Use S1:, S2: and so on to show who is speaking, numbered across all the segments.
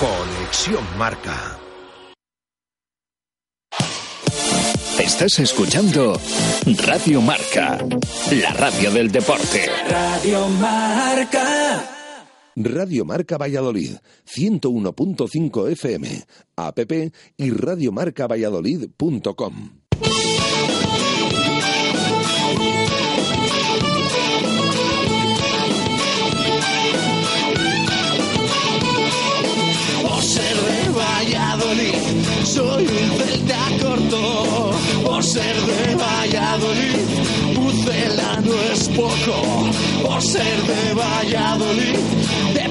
S1: Conexión Marca.
S2: Estás escuchando Radio Marca, la radio del deporte.
S3: Radio Marca.
S1: Radio Marca Valladolid, 101.5 FM, app y radiomarcavalladolid.com.
S4: poco. Por ser de Valladolid,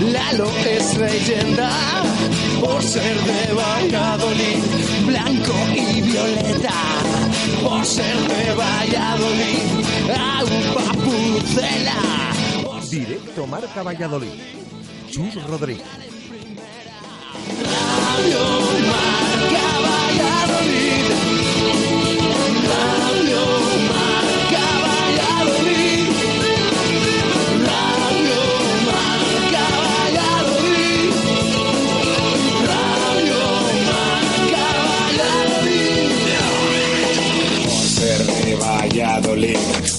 S4: Lalo es leyenda. Por ser de Valladolid, blanco y violeta. Por ser de Valladolid, agua pucela.
S1: Directo Marca Valladolid. Chus Rodríguez.
S4: Radio Marca Valladolid. Radio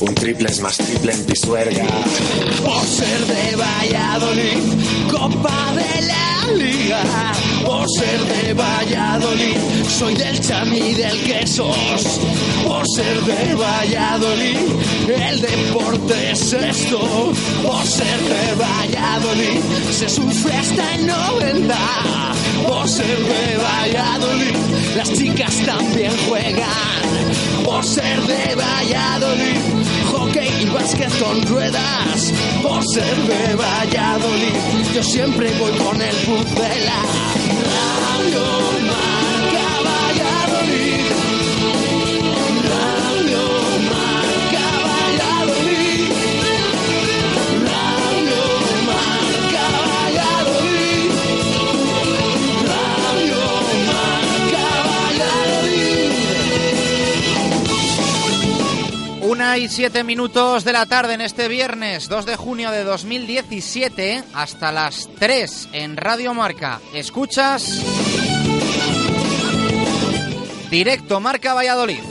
S5: un triple es más triple en Pisuerga.
S4: Ser de Valladolid, Copa de la Liga. Por ser de Valladolid, soy del Chami del Quesos. Por ser de Valladolid, el deporte es esto. Por ser de Valladolid, se sufre hasta en 90. Por ser de Valladolid, las chicas también juegan. Por ser de Valladolid, hockey y básquet con ruedas. Por ser de Valladolid, yo siempre voy con el pucela.
S6: Una y siete minutos de la tarde en este viernes 2 de junio de 2017 hasta las 3 en Radio Marca. Escuchas directo Marca Valladolid.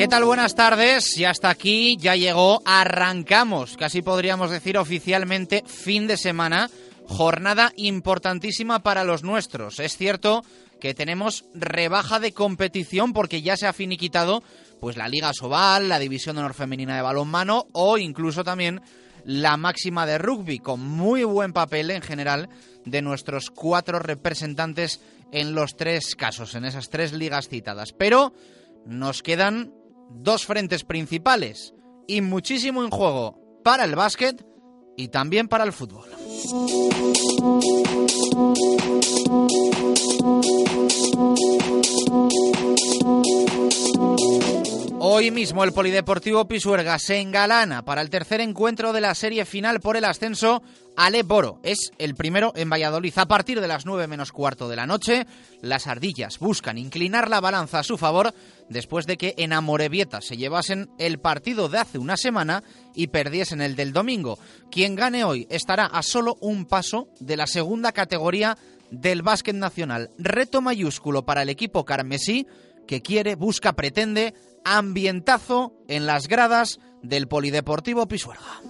S6: ¿Qué tal? Buenas tardes. Ya está aquí, ya llegó, arrancamos, casi podríamos decir oficialmente fin de semana, jornada importantísima para los nuestros. Es cierto que tenemos rebaja de competición porque ya se ha finiquitado pues la Liga Sobal, la División de Honor Femenina de Balonmano o incluso también la máxima de rugby, con muy buen papel en general de nuestros cuatro representantes en los tres casos, en esas tres ligas citadas. Pero nos quedan dos frentes principales y muchísimo en juego para el básquet y también para el fútbol. Hoy mismo el Polideportivo Pisuerga se engalana para el tercer encuentro de la serie final por el ascenso al Boro. Es el primero en Valladolid. A partir de las 9 menos cuarto de la noche, las ardillas buscan inclinar la balanza a su favor después de que en Amorebieta se llevasen el partido de hace una semana y perdiesen el del domingo. Quien gane hoy estará a solo un paso de la segunda categoría del básquet nacional. Reto mayúsculo para el equipo carmesí que quiere, busca, pretende ambientazo en las gradas del Polideportivo Pisuerga.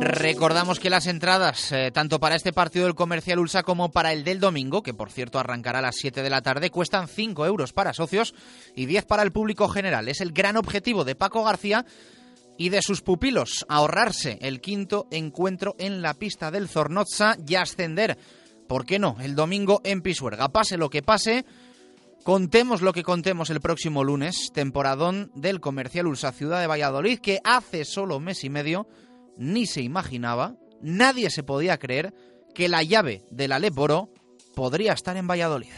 S6: Recordamos que las entradas, eh, tanto para este partido del Comercial Ulsa como para el del domingo, que por cierto arrancará a las 7 de la tarde, cuestan 5 euros para socios y 10 para el público general. Es el gran objetivo de Paco García y de sus pupilos ahorrarse el quinto encuentro en la pista del Zornoza y ascender, ¿por qué no?, el domingo en Pisuerga. Pase lo que pase, contemos lo que contemos el próximo lunes, temporadón del Comercial Ulsa Ciudad de Valladolid, que hace solo mes y medio ni se imaginaba, nadie se podía creer que la llave del Aleporo podría estar en Valladolid.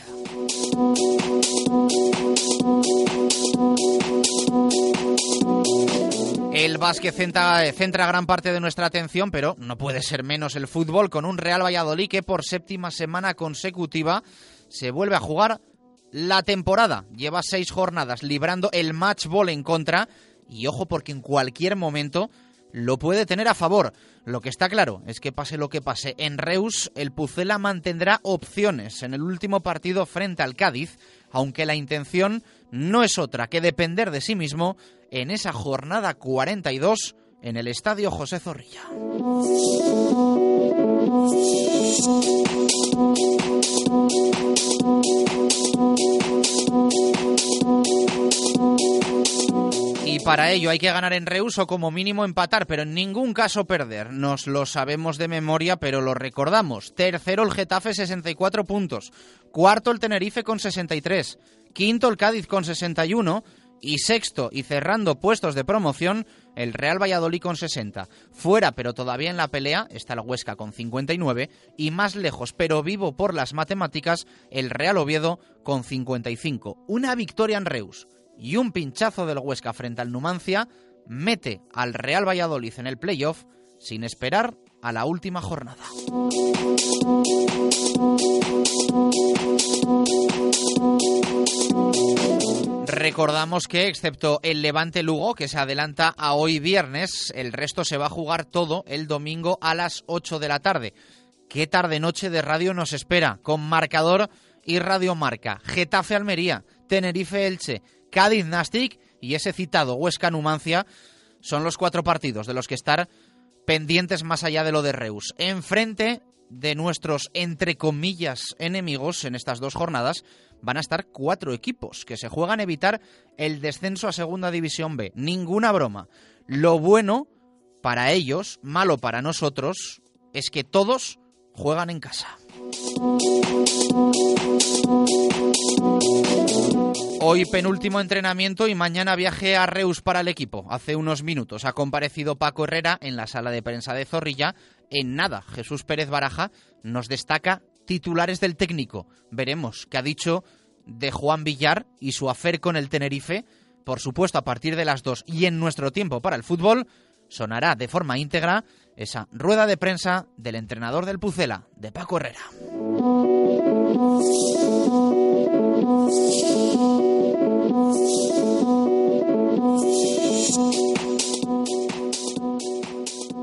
S6: El básquet centra, centra, gran parte de nuestra atención, pero no puede ser menos el fútbol con un Real Valladolid que por séptima semana consecutiva se vuelve a jugar la temporada. Lleva seis jornadas librando el match ball en contra y ojo porque en cualquier momento lo puede tener a favor. Lo que está claro es que pase lo que pase en Reus, el Pucela mantendrá opciones en el último partido frente al Cádiz, aunque la intención no es otra que depender de sí mismo en esa jornada 42 en el Estadio José Zorrilla. Y para ello hay que ganar en Reus o como mínimo empatar, pero en ningún caso perder. Nos lo sabemos de memoria, pero lo recordamos. Tercero el Getafe 64 puntos. Cuarto el Tenerife con 63. Quinto el Cádiz con 61 y sexto y cerrando puestos de promoción el Real Valladolid con 60. Fuera pero todavía en la pelea está el Huesca con 59 y más lejos pero vivo por las matemáticas el Real Oviedo con 55. Una victoria en Reus y un pinchazo del Huesca frente al Numancia mete al Real Valladolid en el playoff sin esperar a la última jornada. Recordamos que, excepto el Levante Lugo, que se adelanta a hoy viernes, el resto se va a jugar todo el domingo a las 8 de la tarde. ¿Qué tarde-noche de radio nos espera? Con marcador y radiomarca. Getafe Almería, Tenerife Elche, Cádiz Nastic y ese citado Huesca Numancia son los cuatro partidos de los que estar pendientes más allá de lo de Reus. Enfrente de nuestros, entre comillas, enemigos en estas dos jornadas van a estar cuatro equipos que se juegan a evitar el descenso a Segunda División B. Ninguna broma. Lo bueno para ellos, malo para nosotros, es que todos juegan en casa. Hoy penúltimo entrenamiento y mañana viaje a Reus para el equipo. Hace unos minutos ha comparecido Paco Herrera en la sala de prensa de Zorrilla. En nada, Jesús Pérez Baraja nos destaca titulares del técnico. Veremos qué ha dicho de Juan Villar y su afer con el Tenerife. Por supuesto, a partir de las dos y en nuestro tiempo para el fútbol, sonará de forma íntegra esa rueda de prensa del entrenador del Pucela, de Paco Herrera.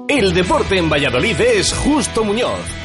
S7: El deporte en Valladolid es Justo Muñoz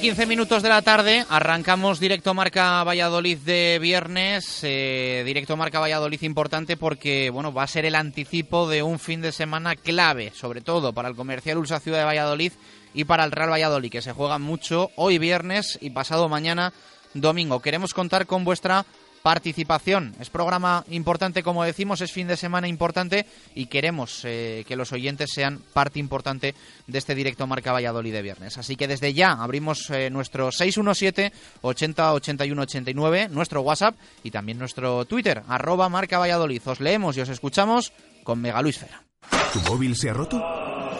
S6: Una y quince minutos de la tarde, arrancamos directo Marca Valladolid de viernes, eh, directo Marca Valladolid importante porque bueno va a ser el anticipo de un fin de semana clave, sobre todo para el comercial Ulsa Ciudad de Valladolid y para el Real Valladolid, que se juega mucho hoy viernes y pasado mañana domingo. Queremos contar con vuestra participación. Es programa importante, como decimos, es fin de semana importante y queremos eh, que los oyentes sean parte importante de este directo Marca Valladolid de viernes. Así que desde ya abrimos eh, nuestro 617 80 81 89, nuestro WhatsApp y también nuestro Twitter, arroba Marca Valladolid. Os leemos y os escuchamos con Mega Luisfera.
S8: ¿Tu móvil se ha roto?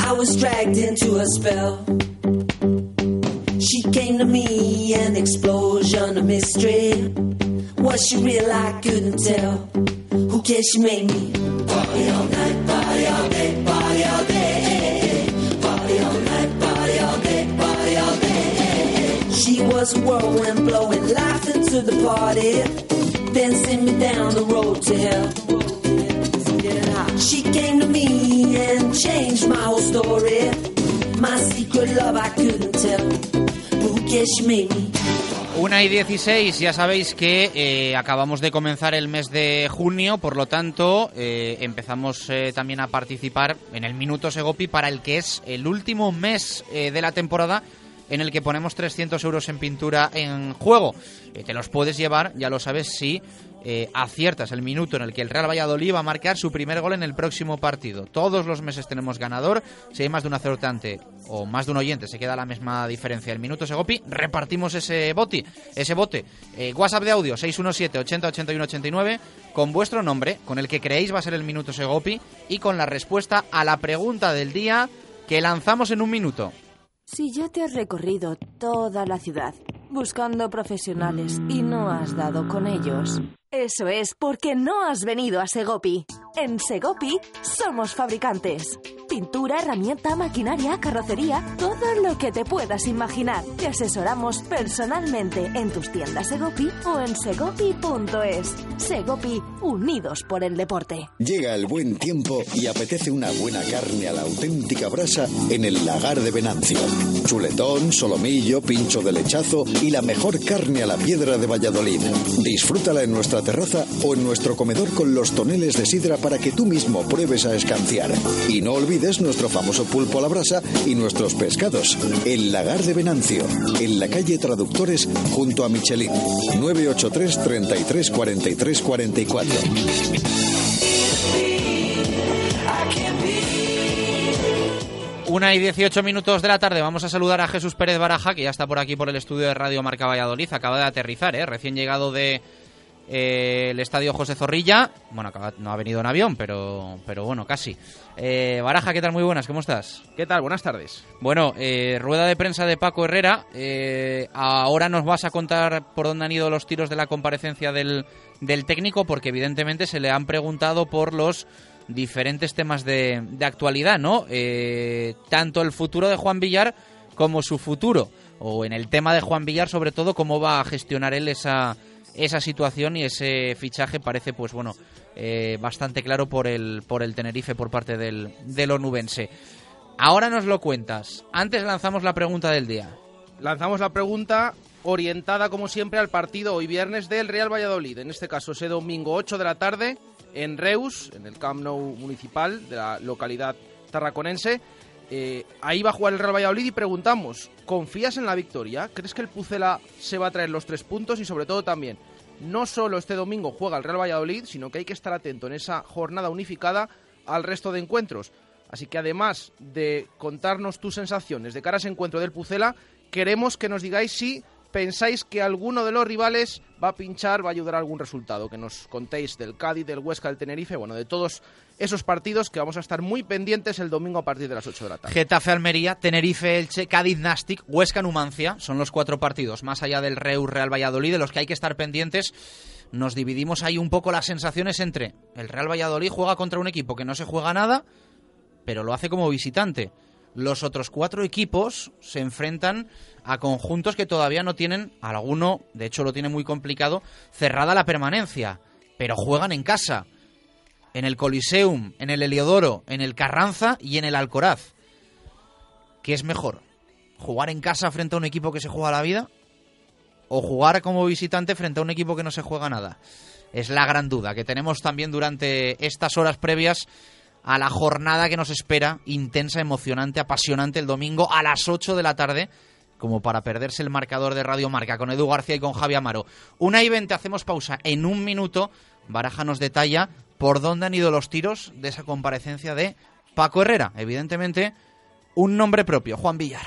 S3: I was dragged into a spell. She came to me, an explosion of mystery. Was she real? I couldn't tell. Who cares? She made me party all night, party all day, party all day. Party all night, party all day, party all day. She was a whirlwind blowing life into the party. Sent me down the road to hell. She came to me and.
S6: Una y 16, ya sabéis que eh, acabamos de comenzar el mes de junio, por lo tanto eh, empezamos eh, también a participar en el Minuto Segopi para el que es el último mes de la temporada en el que ponemos 300 euros en pintura en juego. Te los puedes llevar, ya lo sabes, si eh, aciertas el minuto en el que el Real Valladolid va a marcar su primer gol en el próximo partido. Todos los meses tenemos ganador. Si hay más de un acertante o más de un oyente, se queda la misma diferencia. El minuto Segopi, repartimos ese boti, ese bote. Eh, WhatsApp de audio 617 80 81 89 con vuestro nombre, con el que creéis va a ser el minuto Segopi y con la respuesta a la pregunta del día que lanzamos en un minuto.
S9: Si ya te has recorrido toda la ciudad buscando profesionales y no has dado con ellos, eso es porque no has venido a Segopi. En Segopi somos fabricantes. Pintura, herramienta, maquinaria, carrocería, todo lo que te puedas imaginar. Te asesoramos personalmente en tus tiendas Segopi o en segopi.es. Segopi, unidos por el deporte.
S10: Llega el buen tiempo y apetece una buena carne a la auténtica brasa en el lagar de Venancio. Chuletón, solomillo, pincho de lechazo y la mejor carne a la piedra de Valladolid. Disfrútala en nuestra terraza o en nuestro comedor con los toneles de sidra para que tú mismo pruebes a escanciar. Y no olvides nuestro famoso pulpo a la brasa y nuestros pescados. El lagar de Venancio, en la calle Traductores junto a Michelin. 983 33 43 44.
S6: Una y 18 minutos de la tarde. Vamos a saludar a Jesús Pérez Baraja, que ya está por aquí por el estudio de Radio Marca Valladolid. Acaba de aterrizar, ¿eh? recién llegado de eh, el estadio José Zorrilla. Bueno, no ha venido en avión, pero, pero bueno, casi. Eh, Baraja, ¿qué tal? Muy buenas, ¿cómo estás?
S11: ¿Qué tal? Buenas tardes.
S6: Bueno, eh, rueda de prensa de Paco Herrera. Eh, ahora nos vas a contar por dónde han ido los tiros de la comparecencia del, del técnico, porque evidentemente se le han preguntado por los diferentes temas de, de actualidad, ¿no? Eh, tanto el futuro de Juan Villar como su futuro, o en el tema de Juan Villar, sobre todo, cómo va a gestionar él esa, esa situación y ese fichaje parece, pues bueno, eh, bastante claro por el, por el Tenerife por parte del, del onubense. Ahora nos lo cuentas. Antes lanzamos la pregunta del día.
S11: Lanzamos la pregunta orientada, como siempre, al partido hoy viernes del Real Valladolid. En este caso, ese domingo 8 de la tarde en Reus, en el Camp Nou municipal de la localidad tarraconense. Eh, ahí va a jugar el Real Valladolid y preguntamos, ¿confías en la victoria? ¿Crees que el Pucela se va a traer los tres puntos? Y sobre todo también, no solo este domingo juega el Real Valladolid, sino que hay que estar atento en esa jornada unificada al resto de encuentros. Así que además de contarnos tus sensaciones de cara a ese encuentro del Pucela, queremos que nos digáis si pensáis que alguno de los rivales va a pinchar, va a ayudar a algún resultado. Que nos contéis del Cádiz, del Huesca, del Tenerife, bueno, de todos esos partidos que vamos a estar muy pendientes el domingo a partir de las 8 de la tarde.
S6: Getafe Almería, Tenerife Elche, Cádiz Nastic, Huesca Numancia, son los cuatro partidos, más allá del Reus Real Valladolid, de los que hay que estar pendientes. Nos dividimos ahí un poco las sensaciones entre el Real Valladolid juega contra un equipo que no se juega nada, pero lo hace como visitante. Los otros cuatro equipos se enfrentan a conjuntos que todavía no tienen, alguno, de hecho lo tiene muy complicado, cerrada la permanencia, pero juegan en casa, en el Coliseum, en el Heliodoro, en el Carranza y en el Alcoraz. ¿Qué es mejor? ¿Jugar en casa frente a un equipo que se juega la vida? ¿O jugar como visitante frente a un equipo que no se juega nada? Es la gran duda que tenemos también durante estas horas previas a la jornada que nos espera, intensa, emocionante, apasionante el domingo a las 8 de la tarde como para perderse el marcador de Radio Marca con Edu García y con Javi Amaro. Una y veinte, hacemos pausa. En un minuto, Baraja nos detalla por dónde han ido los tiros de esa comparecencia de Paco Herrera. Evidentemente, un nombre propio, Juan Villar.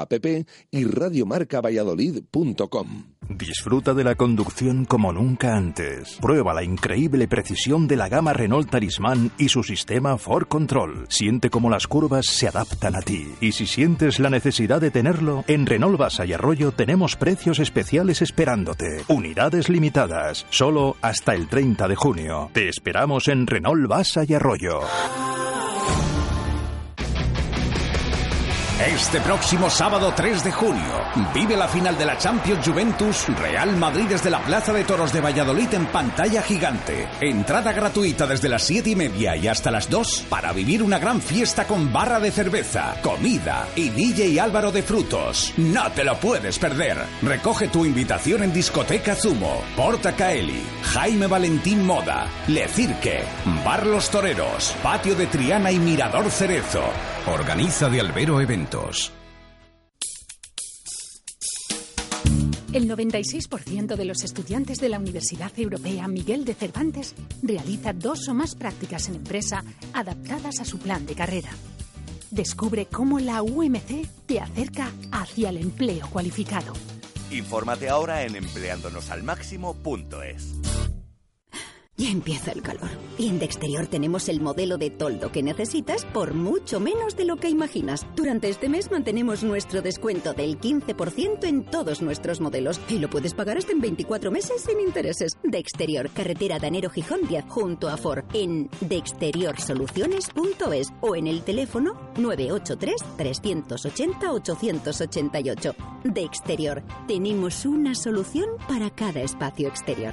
S1: app y radiomarcavalladolid.com.
S12: Disfruta de la conducción como nunca antes. Prueba la increíble precisión de la gama Renault Talismán y su sistema For Control. Siente cómo las curvas se adaptan a ti. Y si sientes la necesidad de tenerlo, en Renault Basa y Arroyo tenemos precios especiales esperándote. Unidades limitadas, solo hasta el 30 de junio. Te esperamos en Renault Basa y Arroyo.
S13: Este próximo sábado 3 de junio vive la final de la Champions Juventus Real Madrid desde la Plaza de Toros de Valladolid en pantalla gigante. Entrada gratuita desde las 7 y media y hasta las 2 para vivir una gran fiesta con barra de cerveza, comida y DJ Álvaro de Frutos. No te lo puedes perder. Recoge tu invitación en Discoteca Zumo, Porta Caeli, Jaime Valentín Moda, Le Cirque, Bar Los Toreros, Patio de Triana y Mirador Cerezo. Organiza de Albero Eventos.
S14: El 96% de los estudiantes de la Universidad Europea Miguel de Cervantes realiza dos o más prácticas en empresa adaptadas a su plan de carrera. Descubre cómo la UMC te acerca hacia el empleo cualificado.
S15: Infórmate ahora en empleándonosalmáximo.es.
S16: Ya empieza el calor. Y en De Exterior tenemos el modelo de toldo que necesitas por mucho menos de lo que imaginas. Durante este mes mantenemos nuestro descuento del 15% en todos nuestros modelos y lo puedes pagar hasta en 24 meses sin intereses. De Exterior, carretera Danero Gijón 10, junto a Ford, en deexteriorsoluciones.es o en el teléfono 983-380-888. De Exterior, tenemos una solución para cada espacio exterior.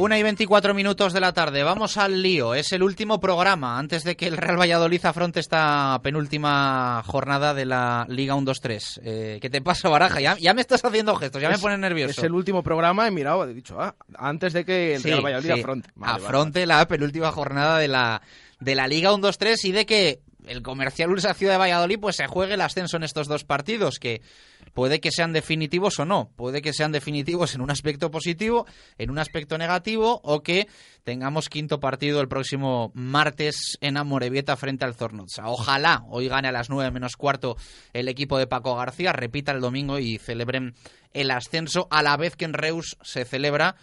S6: Una y 24 minutos de la tarde. Vamos al lío. Es el último programa antes de que el Real Valladolid afronte esta penúltima jornada de la Liga 1-2-3. Eh, ¿Qué te pasa, Baraja? Ya, ya me estás haciendo gestos, ya me pone nervioso.
S11: Es el último programa y mirado, he dicho, ah, antes de que el
S6: Sí,
S11: Real Valladolid
S6: sí.
S11: afronte. Vale, vale,
S6: afronte la penúltima jornada de la, de la Liga 1-2-3 y de que el comercial Ursa Ciudad de Valladolid pues se juegue el ascenso en estos dos partidos, que puede que sean definitivos o no, puede que sean definitivos en un aspecto positivo, en un aspecto negativo, o que tengamos quinto partido el próximo martes en Amorebieta frente al Zornotza. Ojalá hoy gane a las 9 menos cuarto el equipo de Paco García, repita el domingo y celebren el ascenso a la vez que en Reus se celebra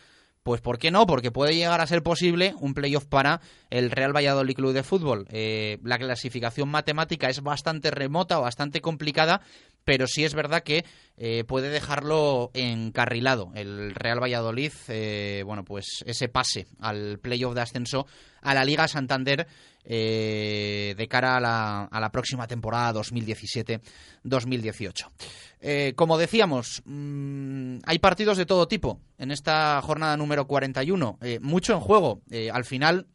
S6: pues ¿por qué no? Porque puede llegar a ser posible un playoff para el Real Valladolid Club de Fútbol. Eh, la clasificación matemática es bastante remota bastante complicada, pero sí es verdad que eh, puede dejarlo encarrilado el Real Valladolid, eh, bueno, pues ese pase al playoff de ascenso a la Liga Santander eh, de cara a la, a la próxima temporada 2017-2018. Eh, como decíamos, mm, hay partidos de todo tipo en esta jornada número 41, eh, mucho en juego. Al final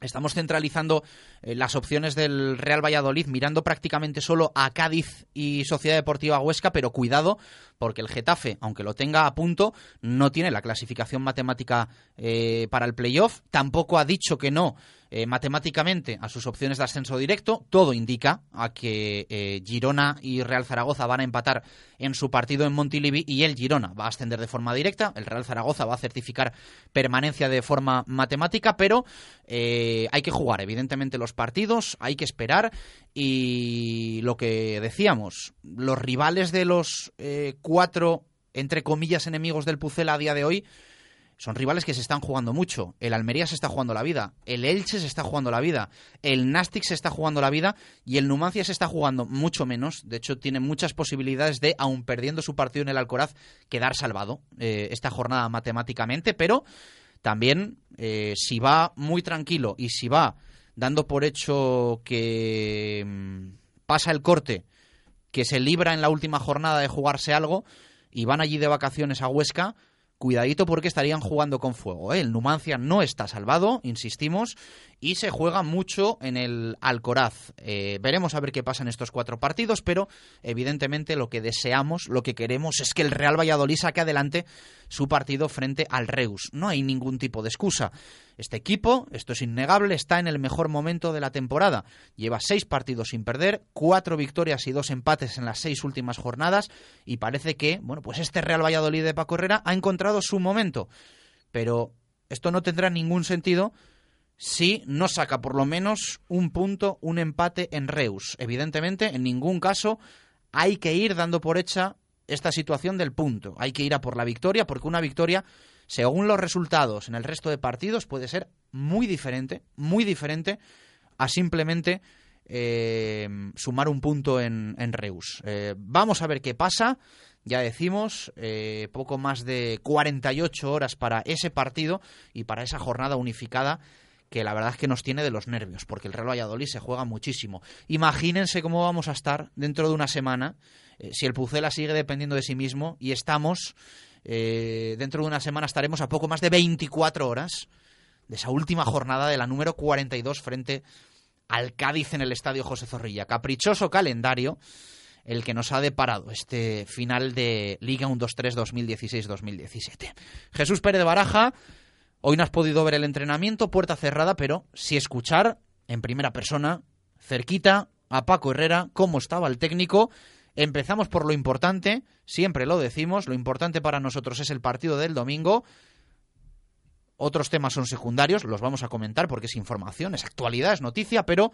S6: estamos centralizando eh, las opciones del Real Valladolid mirando prácticamente solo a Cádiz y Sociedad Deportiva Huesca, pero cuidado porque el Getafe, aunque lo tenga a punto, no tiene la clasificación matemática eh, para el playoff, tampoco ha dicho que no eh, matemáticamente a sus opciones de ascenso directo, todo indica a que eh, Girona y Real Zaragoza van a empatar en su partido en Montilivi y el Girona va a ascender de forma directa, el Real Zaragoza va a certificar permanencia de forma matemática, pero eh, hay que jugar evidentemente los partidos, hay que esperar. Y lo que decíamos, los rivales de los cuatro, entre comillas, enemigos del Pucela a día de hoy, son rivales que se están jugando mucho. El Almería se está jugando la vida, el Elche se está jugando la vida, el Nastic se está jugando la vida y el Numancia se está jugando mucho menos. De hecho, tiene muchas posibilidades de, aun perdiendo su partido en el Alcoraz, quedar salvado eh, esta jornada matemáticamente, pero también eh, si va muy tranquilo y si va dando por hecho que mm, pasa el corte, que se libra en la última jornada de jugarse algo y van allí de vacaciones a Huesca, cuidadito porque estarían jugando con fuego. ¿eh? El Numancia no está salvado, insistimos, y se juega mucho en el Alcoraz. Eh, veremos a ver qué pasa en estos cuatro partidos, pero evidentemente lo que deseamos, lo que queremos es que el Real Valladolid saque adelante su partido frente al Reus. No hay ningún tipo de excusa. Este equipo, esto es innegable, está en el mejor momento de la temporada. Lleva seis partidos sin perder, cuatro victorias y dos empates en las seis últimas jornadas y parece que, bueno, pues este Real Valladolid de Paco Herrera ha encontrado su momento. Pero esto no tendrá ningún sentido si no saca por lo menos un punto, un empate en Reus. Evidentemente, en ningún caso hay que ir dando por hecha esta situación del punto. Hay que ir a por la victoria porque una victoria, según los resultados en el resto de partidos, puede ser muy diferente, muy diferente a simplemente eh, sumar un punto en, Reus. Eh, vamos a ver qué pasa. Ya decimos, eh, poco más de 48 horas para ese partido y para esa jornada unificada que la verdad es que nos tiene de los nervios, porque el Real Valladolid se juega muchísimo. Imagínense cómo vamos a estar dentro de una semana eh, si el Pucela sigue dependiendo de sí mismo y estamos, eh, dentro de una semana estaremos a poco más de 24 horas de esa última jornada de la número 42 frente al Cádiz en el Estadio José Zorrilla. Caprichoso calendario el que nos ha deparado este final de Liga 1-2-3 2016-2017. Jesús Pérez de Baraja, hoy no has podido ver el entrenamiento, puerta cerrada, pero sí escuchar en primera persona, cerquita, a Paco Herrera, cómo estaba el técnico. Empezamos por lo importante, siempre lo decimos, lo importante para nosotros es el partido del domingo. Otros temas son secundarios, los vamos a comentar porque es información, es actualidad, es noticia, pero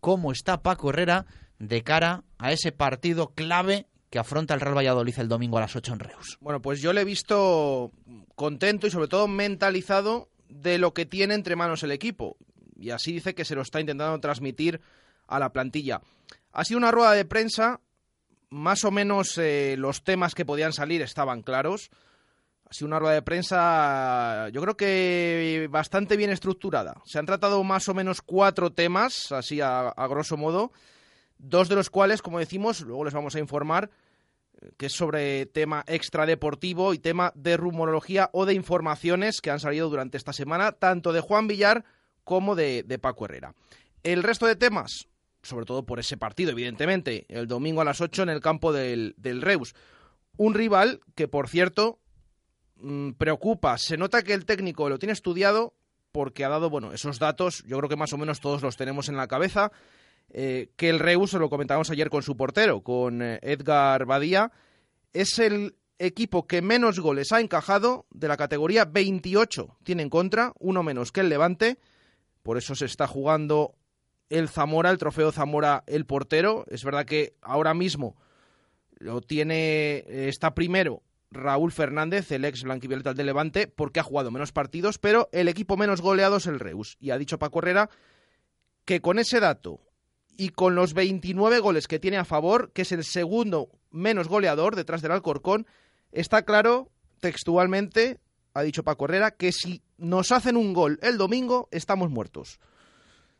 S6: cómo está Paco Herrera de cara a ese partido clave que afronta el Real Valladolid el domingo a las 8 en Reus.
S11: Bueno, pues yo le he visto contento y sobre todo mentalizado de lo que tiene entre manos el equipo. Y así dice que se lo está intentando transmitir a la plantilla. Ha sido una rueda de prensa, más o menos eh, los temas que podían salir estaban claros. Sido una rueda de prensa, yo creo que bastante bien estructurada. Se han tratado más o menos cuatro temas, así a, grosso modo, dos de los cuales, como decimos, luego les vamos a informar, que es sobre tema extradeportivo y tema de rumorología o de informaciones que han salido durante esta semana, tanto de Juan Villar como de Paco Herrera. El resto de temas, sobre todo por ese partido, evidentemente, el domingo a las 8 en el campo del, del Reus. Un rival que, por cierto, mm, preocupa. Se nota que el técnico lo tiene estudiado porque ha dado, bueno, esos datos, yo creo que más o menos todos los tenemos en la cabeza, eh, que el Reus, lo comentábamos ayer con su portero, con eh, Edgar Badía, es el equipo que menos goles ha encajado de la categoría 28 tiene en contra, uno menos que el Levante, por eso se está jugando el Zamora, el trofeo Zamora, el portero. Es verdad que ahora mismo lo tiene, eh, está primero Raúl Fernández, el ex blanquivioleta del Levante, porque ha jugado menos partidos, pero el equipo menos goleado es el Reus. Y ha dicho Paco Herrera que con ese dato y con los 29 goles que tiene a favor, que es el segundo menos goleador detrás del Alcorcón, está claro textualmente, ha dicho Paco Herrera, que si nos hacen un gol el domingo, estamos muertos.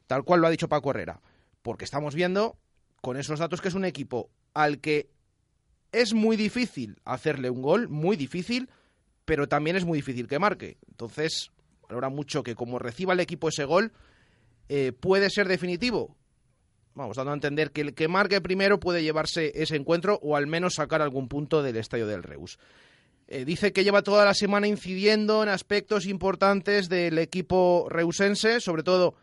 S11: Tal cual lo ha dicho Paco Herrera. Porque estamos viendo con esos datos que es un equipo al que es muy difícil hacerle un gol, muy difícil, pero también es muy difícil que marque. Entonces, valora mucho que como reciba el equipo ese gol, eh, puede ser definitivo. Vamos, dando a entender que el que marque primero puede llevarse ese encuentro o al menos sacar algún punto del estadio del Reus. Eh, dice que lleva toda la semana incidiendo en aspectos importantes del equipo reusense, sobre todo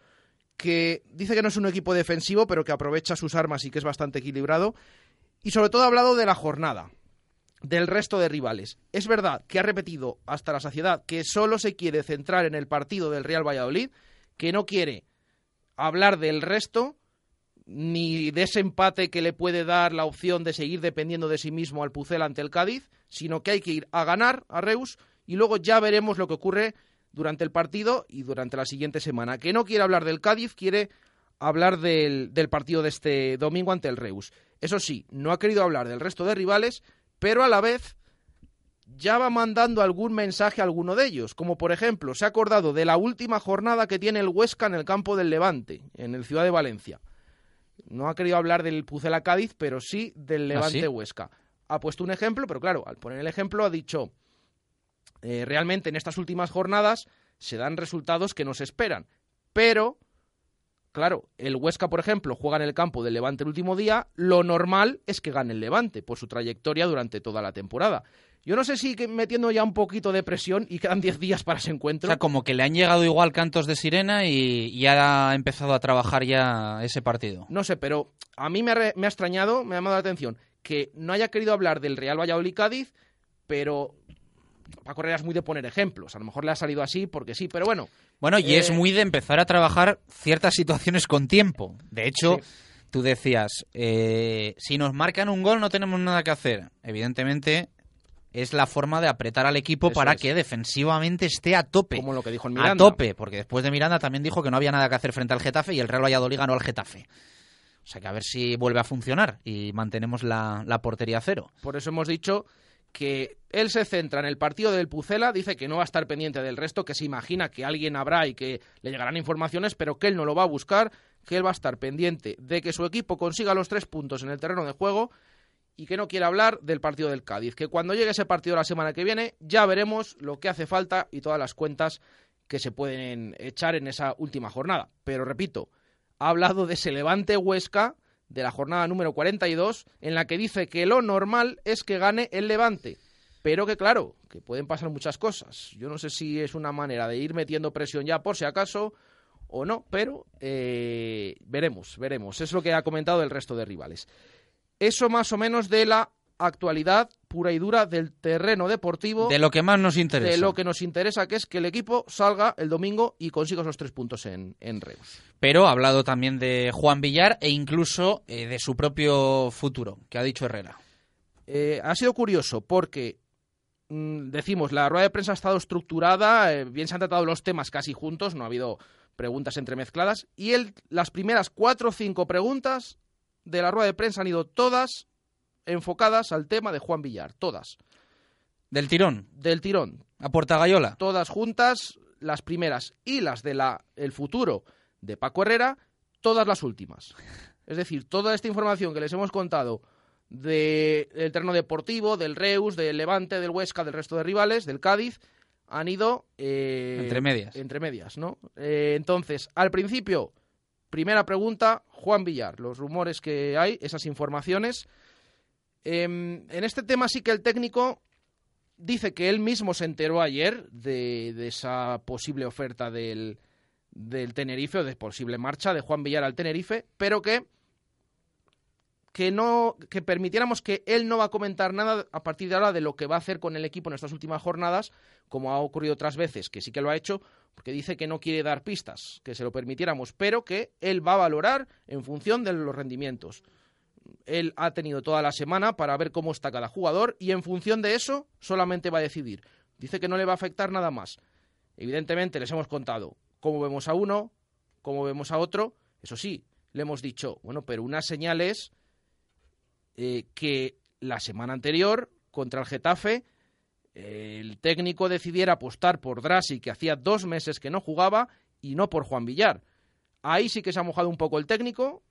S11: que dice que no es un equipo defensivo, pero que aprovecha sus armas y que es bastante equilibrado. Y sobre todo ha hablado de la jornada, del resto de rivales. Es verdad que ha repetido hasta la saciedad que solo se quiere centrar en el partido del Real Valladolid, que no quiere hablar del resto, ni de ese empate que le puede dar la opción de seguir dependiendo de sí mismo al Pucel ante el Cádiz, sino que hay que ir a ganar a Reus y luego ya veremos lo que ocurre durante el partido y durante la siguiente semana. Que no quiere hablar del Cádiz, quiere hablar del, del partido de este domingo ante el Reus. Eso sí, no ha querido hablar del resto de rivales, pero a la vez ya va mandando algún mensaje a alguno de ellos, como por ejemplo se ha acordado de la última jornada que tiene el Huesca en el campo del Levante, en el Ciudad de Valencia. No ha querido hablar del Pucela Cádiz, pero sí del Levante
S6: sí?
S11: Huesca. Ha puesto un ejemplo, pero claro, al poner el ejemplo ha dicho, eh, realmente en estas últimas jornadas se dan resultados que nos esperan, pero Claro, el Huesca, por ejemplo, juega en el campo del Levante el último día, lo normal es que gane el Levante por su trayectoria durante toda la temporada. Yo no sé si metiendo ya un poquito de presión y quedan 10 días para ese encuentro.
S6: O sea, como que le han llegado igual cantos de sirena y, y ha empezado a trabajar ya ese partido.
S11: No sé, pero a mí me ha, re- me ha extrañado, me ha llamado la atención que no haya querido hablar del Real Valladolid Cádiz, pero Paco Herrera es muy de poner ejemplos. A lo mejor le ha salido así porque sí, pero bueno.
S6: Bueno, y es
S11: Eh,
S6: muy de empezar a trabajar ciertas situaciones con tiempo. De hecho, tú decías, eh, si nos marcan un gol no tenemos nada que hacer. Evidentemente, es la forma de apretar al equipo
S11: Eso
S6: para
S11: es.
S6: que defensivamente esté a tope.
S11: Como lo que dijo en
S6: a
S11: Miranda.
S6: tope, porque después de Miranda también dijo que no había nada que hacer frente al Getafe y el Real Valladolid ganó al Getafe. O sea que a ver si vuelve a funcionar y mantenemos la, la portería a cero.
S11: Por eso hemos dicho que él se centra en el partido del Pucela, dice que no va a estar pendiente del resto, que se imagina que alguien habrá y que le llegarán informaciones, pero que él no lo va a buscar, que él va a estar pendiente de que su equipo consiga los tres puntos en el terreno de juego y que no quiere hablar del partido del Cádiz, que cuando llegue ese partido la semana que viene ya veremos lo que hace falta y todas las cuentas que se pueden echar en esa última jornada. Pero repito, ha hablado de ese Levante Huesca de la jornada número 42, en la que dice que lo normal es que gane el Levante, pero que claro, que pueden pasar muchas cosas. Yo no sé si es una manera de ir metiendo presión ya por si acaso o no, pero eh, veremos, veremos. Es lo que ha comentado el resto de rivales. Eso más o menos de la actualidad pura y dura del terreno deportivo.
S6: De lo que más nos interesa.
S11: De lo que nos interesa, que es que el equipo salga el domingo y consiga esos tres puntos en, en Reus.
S6: Pero ha hablado también de Juan Villar e incluso eh, de su propio futuro, que ha dicho Herrera.
S11: Eh, ha sido curioso porque, mm, decimos, la rueda de prensa ha estado estructurada, eh, bien se han tratado los temas casi juntos, no ha habido preguntas entremezcladas, y él, las primeras cuatro o cinco preguntas de la rueda de prensa han ido todas enfocadas al tema de Juan Villar, todas.
S6: Del tirón.
S11: Del tirón.
S6: A Puerta Gallola.
S11: Todas juntas, las primeras y las de la el futuro de Paco Herrera, todas las últimas. Es decir, toda esta información que les hemos contado de- del terreno deportivo, del Reus, del Levante, del Huesca, del resto de rivales, del Cádiz, han ido... eh,
S6: Entre medias.
S11: Entre medias, ¿no? Eh, entonces, al principio, primera pregunta, Juan Villar, los rumores que hay, esas informaciones. Em, en este tema sí que el técnico dice que él mismo se enteró ayer de, de esa posible oferta del, del Tenerife o de posible marcha de Juan Villar al Tenerife, pero que que no que permitiéramos que él no va a comentar nada a partir de ahora de lo que va a hacer con el equipo en estas últimas jornadas, como ha ocurrido otras veces, que sí que lo ha hecho, porque dice que no quiere dar pistas, que se lo permitiéramos, pero que él va a valorar en función de los rendimientos. Él ha tenido toda la semana para ver cómo está cada jugador y en función de eso solamente va a decidir. Dice que no le va a afectar nada más. Evidentemente les hemos contado cómo vemos a uno, cómo vemos a otro. Eso sí, le hemos dicho, bueno, pero unas señales eh, que la semana anterior contra el Getafe el técnico decidiera apostar por Drassi, que hacía dos meses que no jugaba, y no por Juan Villar. Ahí sí que se ha mojado un poco el técnico.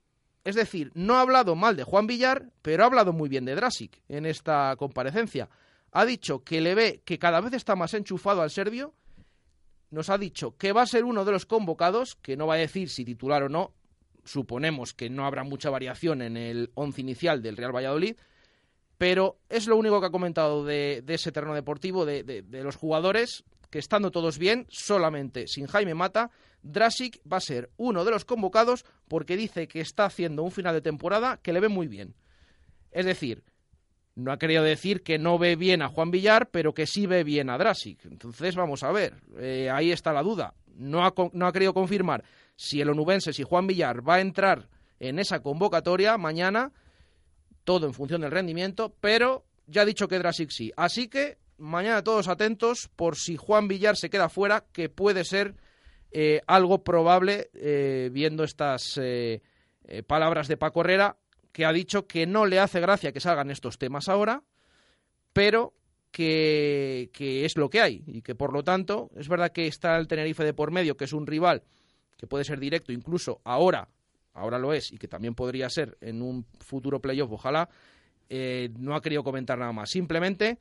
S11: Es decir, no ha hablado mal de Juan Villar, pero ha hablado muy bien de Drasic en esta comparecencia. Ha dicho que le ve que cada vez está más enchufado al serbio. Nos ha dicho que va a ser uno de los convocados, que no va a decir si titular o no. Suponemos que no habrá mucha variación en el once inicial del Real Valladolid, pero es lo único que ha comentado de, ese terreno deportivo, de, de- de los jugadores, que estando todos bien, solamente sin Jaime Mata, Drasic va a ser uno de los convocados porque dice que está haciendo un final de temporada que le ve muy bien. Es decir, no ha querido decir que no ve bien a Juan Villar, pero que sí ve bien a Drasic. Entonces, vamos a ver, eh, ahí está la duda. No ha, querido confirmar si el onubense, si Juan Villar va a entrar en esa convocatoria mañana, todo en función del rendimiento, pero ya ha dicho que Drasic sí. Así que mañana todos atentos por si Juan Villar se queda fuera, que puede ser eh, algo probable eh, viendo estas eh, palabras de Paco Herrera, que ha dicho que no le hace gracia que salgan estos temas ahora, pero que, que es lo que hay y que por lo tanto es verdad que está el Tenerife de por medio, que es un rival que puede ser directo incluso ahora, ahora lo es y que también podría ser en un futuro playoff, ojalá, no ha querido comentar nada más. Simplemente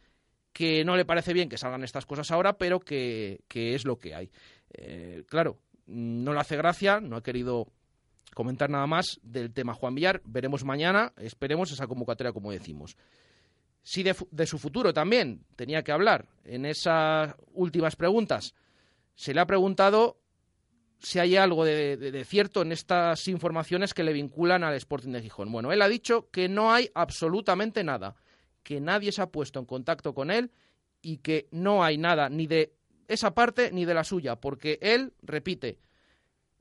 S11: que no le parece bien que salgan estas cosas ahora, pero que, que es lo que hay. Eh, claro, no le hace gracia, no ha querido comentar nada más del tema Juan Villar. Veremos mañana, esperemos esa convocatoria, como decimos. Sí, de, su futuro también tenía que hablar. En esas últimas preguntas se le ha preguntado si hay algo de cierto en estas informaciones que le vinculan al Sporting de Gijón. Bueno, él ha dicho que no hay absolutamente nada, que nadie se ha puesto en contacto con él y que no hay nada ni de esa parte ni de la suya, porque él, repite,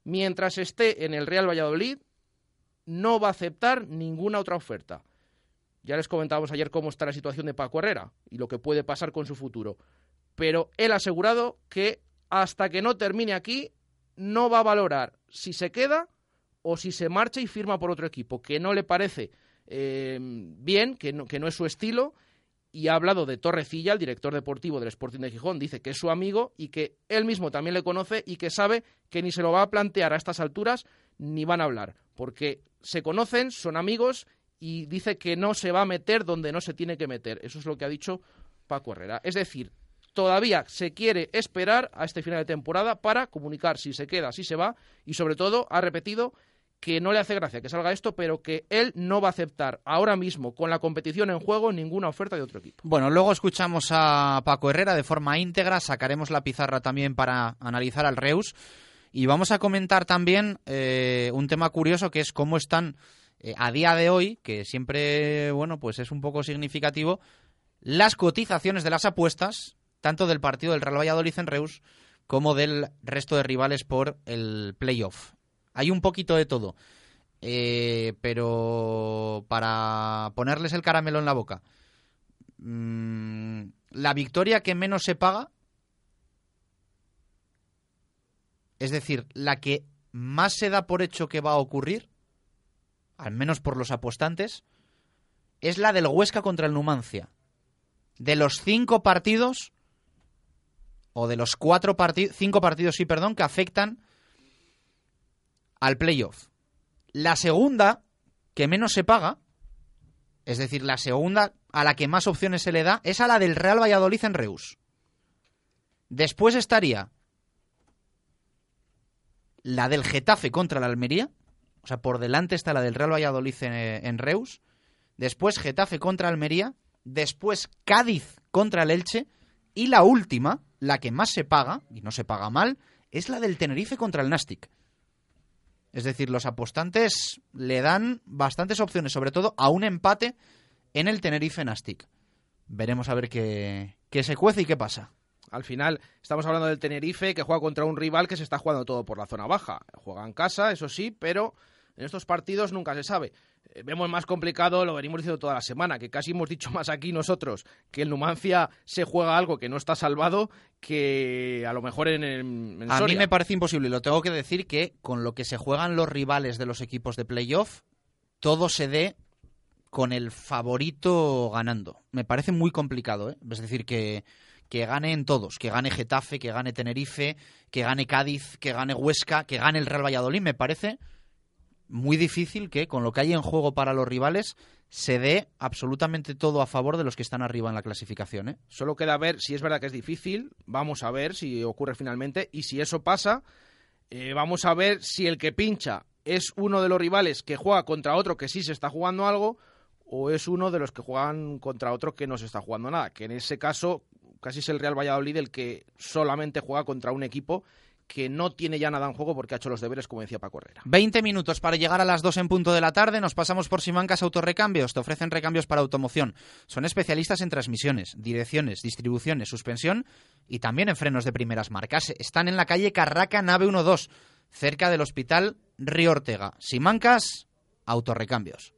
S11: mientras esté en el Real Valladolid, no va a aceptar ninguna otra oferta. Ya les comentábamos ayer cómo está la situación de Paco Herrera y lo que puede pasar con su futuro. Pero él ha asegurado que hasta que no termine aquí, no va a valorar si se queda o si se marcha y firma por otro equipo, que no le parece eh, bien, que no, que no es su estilo. Y ha hablado de Torrecilla, el director deportivo del Sporting de Gijón, dice que es su amigo y que él mismo también le conoce y que sabe que ni se lo va a plantear a estas alturas ni van a hablar, porque se conocen, son amigos y dice que no se va a meter donde no se tiene que meter. Eso es lo que ha dicho Paco Herrera. Es decir, todavía se quiere esperar a este final de temporada para comunicar si se queda, si se va y sobre todo ha repetido que no le hace gracia que salga esto, pero que él no va a aceptar ahora mismo, con la competición en juego, ninguna oferta de otro equipo.
S6: Bueno, luego escuchamos a Paco Herrera de forma íntegra, sacaremos la pizarra también para analizar al Reus y vamos a comentar también eh, un tema curioso que es cómo están eh, a día de hoy, que siempre, bueno, pues es un poco significativo, las cotizaciones de las apuestas, tanto del partido del Real Valladolid en Reus como del resto de rivales por el playoff. Hay un poquito de todo. Eh, pero para ponerles el caramelo en la boca, mm, la victoria que menos se paga, es decir, la que más se da por hecho que va a ocurrir, al menos por los apostantes, es la del Huesca contra el Numancia. De los cinco partidos, o de los cuatro partidos, cinco partidos, sí, perdón, que afectan al playoff. La segunda, que menos se paga, Es decir, la segunda a la que más opciones se le da es a la del Real Valladolid en Reus. Después estaría la del Getafe contra la Almería. O sea, por delante está la del Real Valladolid en, en Reus. Después Getafe contra Almería. Después Cádiz contra el Elche. Y la última, la que más se paga, y no se paga mal, es la del Tenerife contra el Nastic. Es decir, los apostantes le dan bastantes opciones, sobre todo a un empate en el Tenerife Nastic. Veremos a ver qué, qué se cuece y qué pasa.
S11: Al final, estamos hablando del Tenerife que juega contra un rival que se está jugando todo por la zona baja. Juega en casa, eso sí, pero en estos partidos nunca se sabe. Eh, vemos más complicado, lo venimos diciendo toda la semana, que casi hemos dicho más aquí nosotros que el Numancia se juega algo que no está salvado que a lo mejor en, en, en
S6: A mí
S11: Soria.
S6: me parece imposible, y lo tengo que decir, que con lo que se juegan los rivales de los equipos de playoff, todo se dé con el favorito ganando. Me parece muy complicado, ¿eh? Es decir, que, que ganen todos, que gane Getafe, que gane Tenerife, que gane Cádiz, que gane Huesca, que gane el Real Valladolid. Me parece muy difícil que con lo que hay en juego para los rivales se dé absolutamente todo a favor de los que están arriba en la clasificación. ¿eh?
S11: Solo queda ver si es verdad que es difícil, vamos a ver si ocurre finalmente, y si eso pasa, eh, vamos a ver si el que pincha es uno de los rivales que juega contra otro que sí se está jugando algo, o es uno de los que juegan contra otro que no se está jugando nada, que en ese caso casi es el Real Valladolid el que solamente juega contra un equipo que no tiene ya nada en juego porque ha hecho los deberes, como decía Paco Herrera.
S6: 20 minutos para llegar a las 2 en punto de la tarde. Nos pasamos por Simancas Autorrecambios. Te ofrecen recambios para automoción. Son especialistas en transmisiones, direcciones, distribuciones, suspensión y también en frenos de primeras marcas. Están en la calle Carraca, nave 12, cerca del Hospital Río Ortega. Simancas Autorrecambios.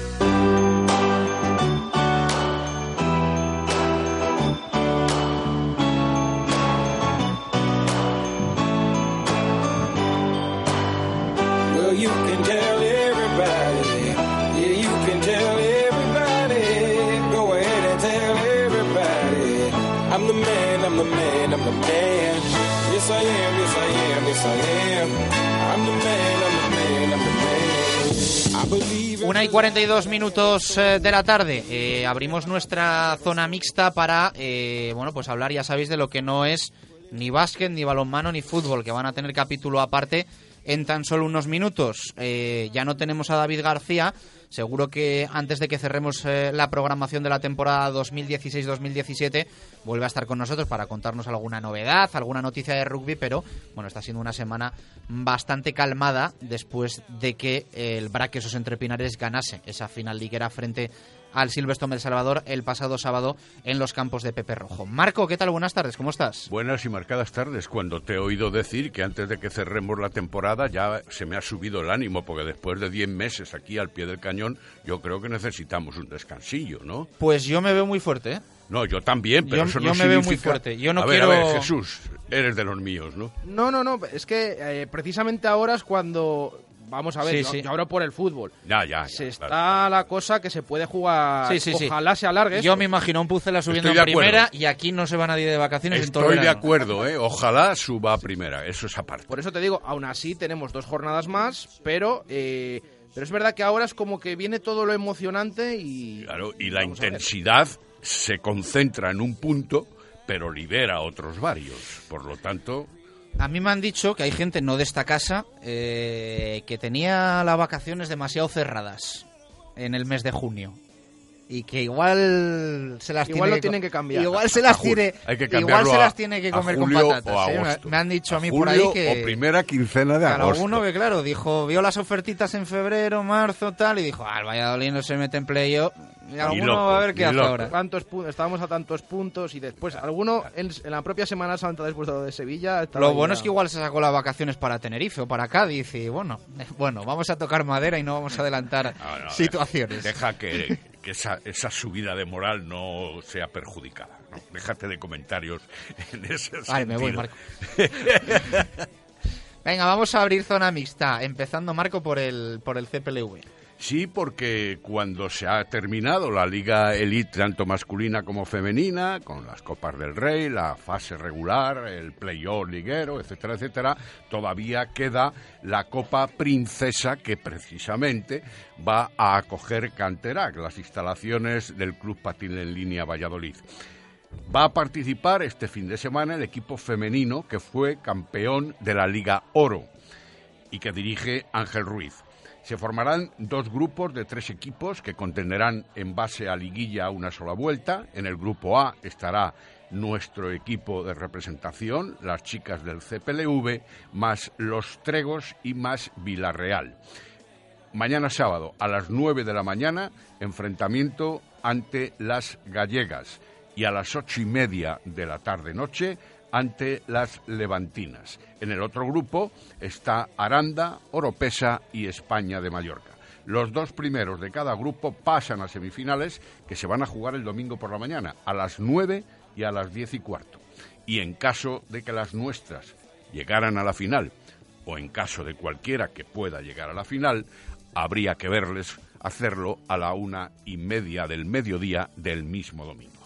S4: I am, yes,
S6: y 42 minutos eh, de la tarde. Eh, abrimos nuestra zona mixta para, eh, bueno, pues hablar, ya sabéis, de lo que no es ni básquet, ni balonmano, ni fútbol, que van a tener capítulo aparte en tan solo unos minutos. Eh, ya no tenemos a David García. Seguro que antes de que cerremos eh, la programación de la temporada 2016-2017 vuelve a estar con nosotros para contarnos alguna novedad, alguna noticia de rugby, pero bueno, está siendo una semana bastante calmada después de que el Braquesos entre Pinares ganase esa final liguera frente al Silverstone del Salvador el pasado sábado en los campos de Pepe Rojo. Marco, ¿qué tal? Buenas tardes, ¿cómo estás?
S17: Buenas y marcadas tardes. Cuando te he oído decir que antes de que cerremos la temporada ya se me ha subido el ánimo, porque después de 10 meses aquí al pie del cañón, yo creo que necesitamos un descansillo, ¿no?
S6: Pues yo me veo muy fuerte, ¿eh?
S17: No, yo también, pero
S6: Yo-
S17: eso no
S6: yo me veo muy
S17: significa-
S6: fuerte. Yo no
S17: a ver,
S6: quiero-
S17: a ver, Jesús, eres de los míos, ¿no?
S11: No, no, no, es que eh, precisamente ahora es cuando... Vamos a ver,
S6: Sí,
S11: yo,
S6: sí.
S11: yo hablo por el fútbol.
S17: Ya, ya.
S11: Se
S17: ya,
S11: está
S17: claro.
S11: la cosa que se puede jugar.
S6: Sí, sí, sí.
S11: Ojalá se alargue.
S6: Yo
S11: esto.
S6: me imagino un Pucela subiendo
S17: acuerdo.
S6: primera y aquí no se va nadie de vacaciones en todo el
S17: Estoy de acuerdo, ¿eh? Ojalá suba a primera, eso es aparte.
S11: Por eso te digo, aún así tenemos dos jornadas más, pero eh, pero es verdad que ahora es como que viene todo lo emocionante y
S17: Claro, y la intensidad se concentra en un punto, pero libera otros varios. Por lo tanto,
S6: A mí me han dicho que hay gente no de esta casa eh, que tenía las vacaciones demasiado cerradas en el mes de junio. Y que igual se las
S11: Igual
S6: tiene
S11: lo tienen que cambiar.
S6: Igual se las tiene
S17: hay que
S6: igual se las tiene que comer
S17: julio
S6: con patatas. ¿eh? Me- han dicho a mí
S17: A
S6: por ahí
S17: julio
S6: que
S17: o primera quincena de
S6: Claro,
S17: agosto.
S6: alguno que claro, dijo, vio las ofertitas en febrero, marzo, tal, y dijo, ah, el Valladolid no se mete en playoff. Y alguno
S17: loco,
S6: va a ver qué hace
S17: loco.
S6: ahora.
S11: Tantos estábamos a tantos puntos y después alguno en, en la propia Semana Santa después de lo de Sevilla.
S6: Lo bueno
S11: ya-
S6: es que igual se sacó las vacaciones para Tenerife o para Cádiz y bueno, bueno, vamos a tocar madera y no vamos a adelantar
S17: No, no,
S6: situaciones.
S17: Deja que, que esa, esa subida de moral no sea perjudicada. ¿no? Déjate de comentarios en ese
S6: Vale, me voy,
S17: sentido.
S6: Marco. Venga, vamos a abrir zona mixta, empezando Marco por el por el CPLV.
S17: Sí, porque cuando se ha terminado la Liga Elite, tanto masculina como femenina, con las Copas del Rey, la fase regular, el playoff liguero, etcétera, etcétera, todavía queda la Copa Princesa que precisamente va a acoger Canterac, las instalaciones del Club Patín en Línea Valladolid. Va a participar este fin de semana el equipo femenino que fue campeón de la Liga Oro y que dirige Ángel Ruiz. Se formarán dos grupos de tres equipos que contenderán en base a liguilla una sola vuelta. En el grupo A estará nuestro equipo de representación, las chicas del CPLV, más los Tregos y más Villarreal. Mañana sábado a las 9 de la mañana, enfrentamiento ante las gallegas y a las ocho y media de la tarde-noche ante las levantinas. En el otro grupo está Aranda, Oropesa y España de Mallorca. Los dos primeros de cada grupo pasan a semifinales que se van a jugar el domingo por la mañana, a las 9 y a las 10 y cuarto. Y en caso de que las nuestras llegaran a la final, o en caso de cualquiera que pueda llegar a la final, habría que verles hacerlo a la una y media del mediodía del mismo domingo.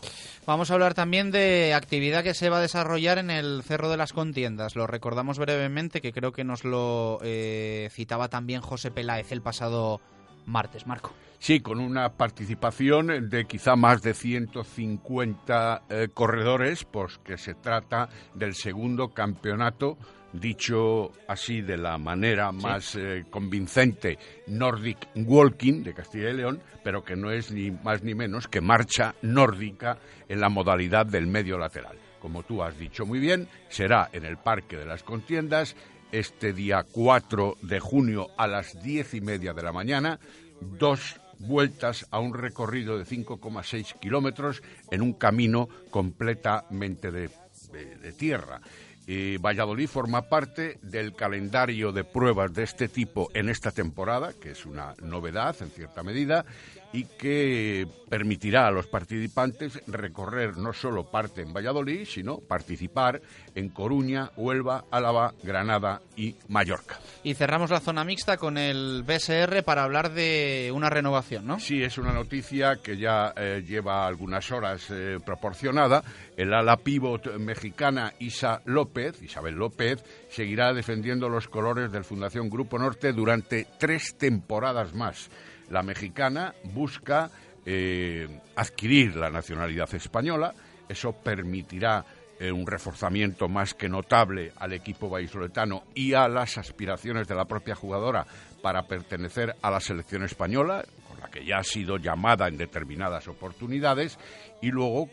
S6: Vamos a hablar también de actividad que se va a desarrollar en el Cerro de las Contiendas. Lo recordamos brevemente, que creo que nos lo eh, citaba también José Peláez el pasado martes, Marco.
S17: Sí, con una participación de quizá más de 150 eh, corredores, pues que se trata del segundo campeonato, dicho así de la manera más eh, convincente, Nordic Walking de Castilla y León, pero que no es ni más ni menos que marcha nórdica en la modalidad del medio lateral. Como tú has dicho muy bien, será en el Parque de las Contiendas este día 4 de junio a las diez y media de la mañana, dos vueltas a un recorrido de 5,6 kilómetros en un camino completamente de, de- de tierra. Eh, Valladolid forma parte del calendario de pruebas de este tipo en esta temporada, que es una novedad en cierta medida, y que permitirá a los participantes recorrer no solo parte en Valladolid, sino participar en Coruña, Huelva, Álava, Granada y Mallorca.
S6: Y cerramos la zona mixta con el BSR para hablar de una renovación, ¿no?
S17: Sí, es una noticia que ya eh, lleva algunas horas eh, proporcionada. El ala pívot mexicana Isa López, Isabel López, seguirá defendiendo los colores del Fundación Grupo Norte durante tres temporadas más. La mexicana busca eh, adquirir la nacionalidad española. Eso permitirá eh, un reforzamiento más que notable al equipo vallisoletano y a las aspiraciones de la propia jugadora para pertenecer a la selección española, con la que ya ha sido llamada en determinadas oportunidades, y luego,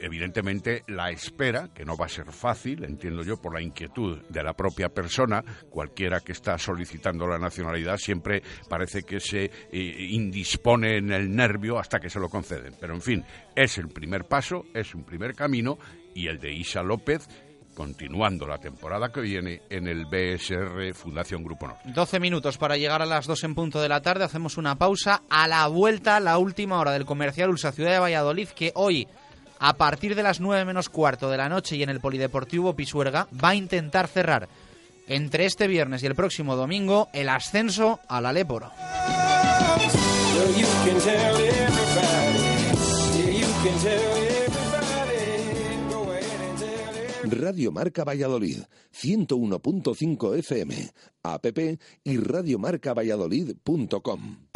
S17: evidentemente, la espera, que no va a ser fácil, entiendo yo, por la inquietud de la propia persona, cualquiera que está solicitando la nacionalidad siempre parece que se eh, indispone en el nervio hasta que se lo conceden. Pero, en fin, es el primer paso, es un primer camino, y el de Isa López continuando la temporada que viene en el BSR Fundación Grupo Norte.
S6: 12 minutos para llegar a las 2 en punto de la tarde. Hacemos una pausa. A la vuelta, la última hora del comercial Ulsa Ciudad de Valladolid, que hoy, a partir de las 9 menos cuarto de la noche y en el Polideportivo Pisuerga, va a intentar cerrar entre este viernes y el próximo domingo el ascenso a la Léporo.
S4: Well, you can tell everybody. Yeah, you can tell everybody. Go ahead and tell
S1: Radio Marca Valladolid, 101.5 FM, app y radiomarcavalladolid.com.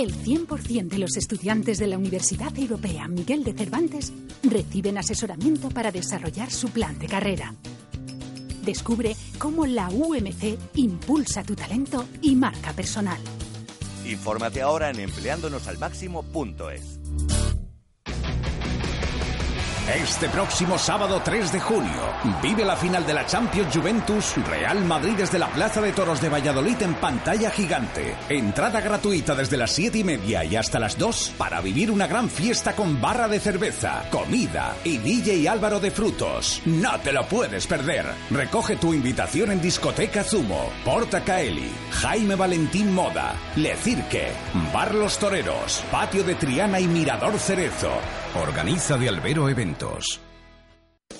S14: El 100% de los estudiantes de la Universidad Europea Miguel de Cervantes reciben asesoramiento para desarrollar su plan de carrera. Descubre cómo la UMC impulsa tu talento y marca personal.
S18: Infórmate ahora en empleándonosalmáximo.es.
S13: Este próximo sábado 3 de junio vive la final de la Champions Juventus Real Madrid desde la Plaza de Toros de Valladolid en pantalla gigante. Entrada gratuita desde las 7 y media y hasta las 2 para vivir una gran fiesta con barra de cerveza, comida y DJ Álvaro de Frutos. No te lo puedes perder. Recoge tu invitación en Discoteca Zumo, Porta Caeli, Jaime Valentín Moda, Le Cirque, Bar Los Toreros, Patio de Triana y Mirador Cerezo. Organiza de Albero Eventos.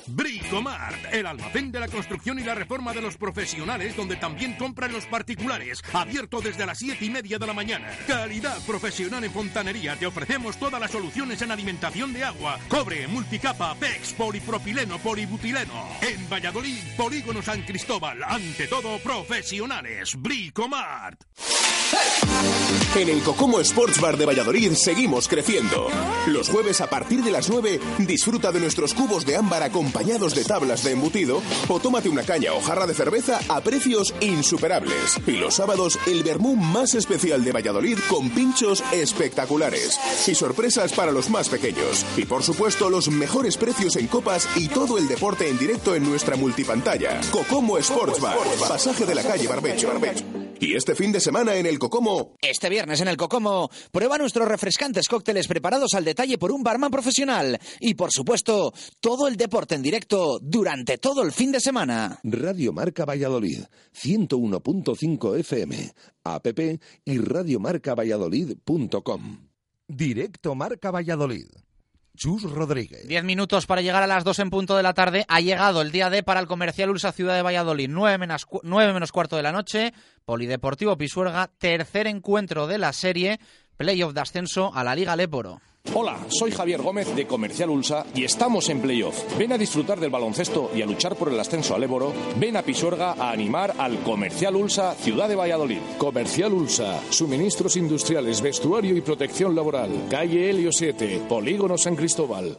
S19: Bricomart, el almacén de la construcción y la reforma de los profesionales, donde también compran los particulares. Abierto desde las 7 y media de la mañana. Calidad profesional en fontanería. Te ofrecemos todas las soluciones en alimentación de agua, cobre, multicapa, PEX, polipropileno, polibutileno. En Valladolid, Polígono San Cristóbal. Ante todo, profesionales. Bricomart.
S8: En el Cocomo Sports Bar de Valladolid seguimos creciendo. Los jueves a partir de las 9 disfruta de nuestros cubos de ámbar acompañados de tablas de embutido o tómate una caña o jarra de cerveza a precios insuperables. Y los sábados el vermú más especial de Valladolid con pinchos espectaculares y sorpresas para los más pequeños. Y por supuesto los mejores precios en copas y todo el deporte en directo en nuestra multipantalla. Cocomo Sports Bar, pasaje de la calle Barbecho. Y este fin de semana en el Cocomo.
S20: Este viernes en el Cocomo, prueba nuestros refrescantes cócteles preparados al detalle por un barman profesional. Y por supuesto, todo el deporte en directo durante todo el fin de semana.
S21: Radio Marca Valladolid, 101.5 FM, app y radiomarcavalladolid.com. Directo Marca Valladolid. Chus Rodríguez.
S6: Diez minutos para llegar a las dos en punto de la tarde. Ha llegado el día D para el Comercial Ulsa Ciudad de Valladolid. Nueve menos, nueve menos cuarto de la noche. Polideportivo Pisuerga. Tercer encuentro de la serie. Playoff de ascenso a la Liga Leporo.
S22: Hola, soy Javier Gómez de Comercial Ulsa y estamos en playoff. Ven a disfrutar del baloncesto y a luchar por el ascenso al Éboro. Ven a Pisuerga a animar al Comercial Ulsa Ciudad de Valladolid. Comercial Ulsa, suministros industriales, vestuario y protección laboral. Calle Helio 7, Polígono San Cristóbal.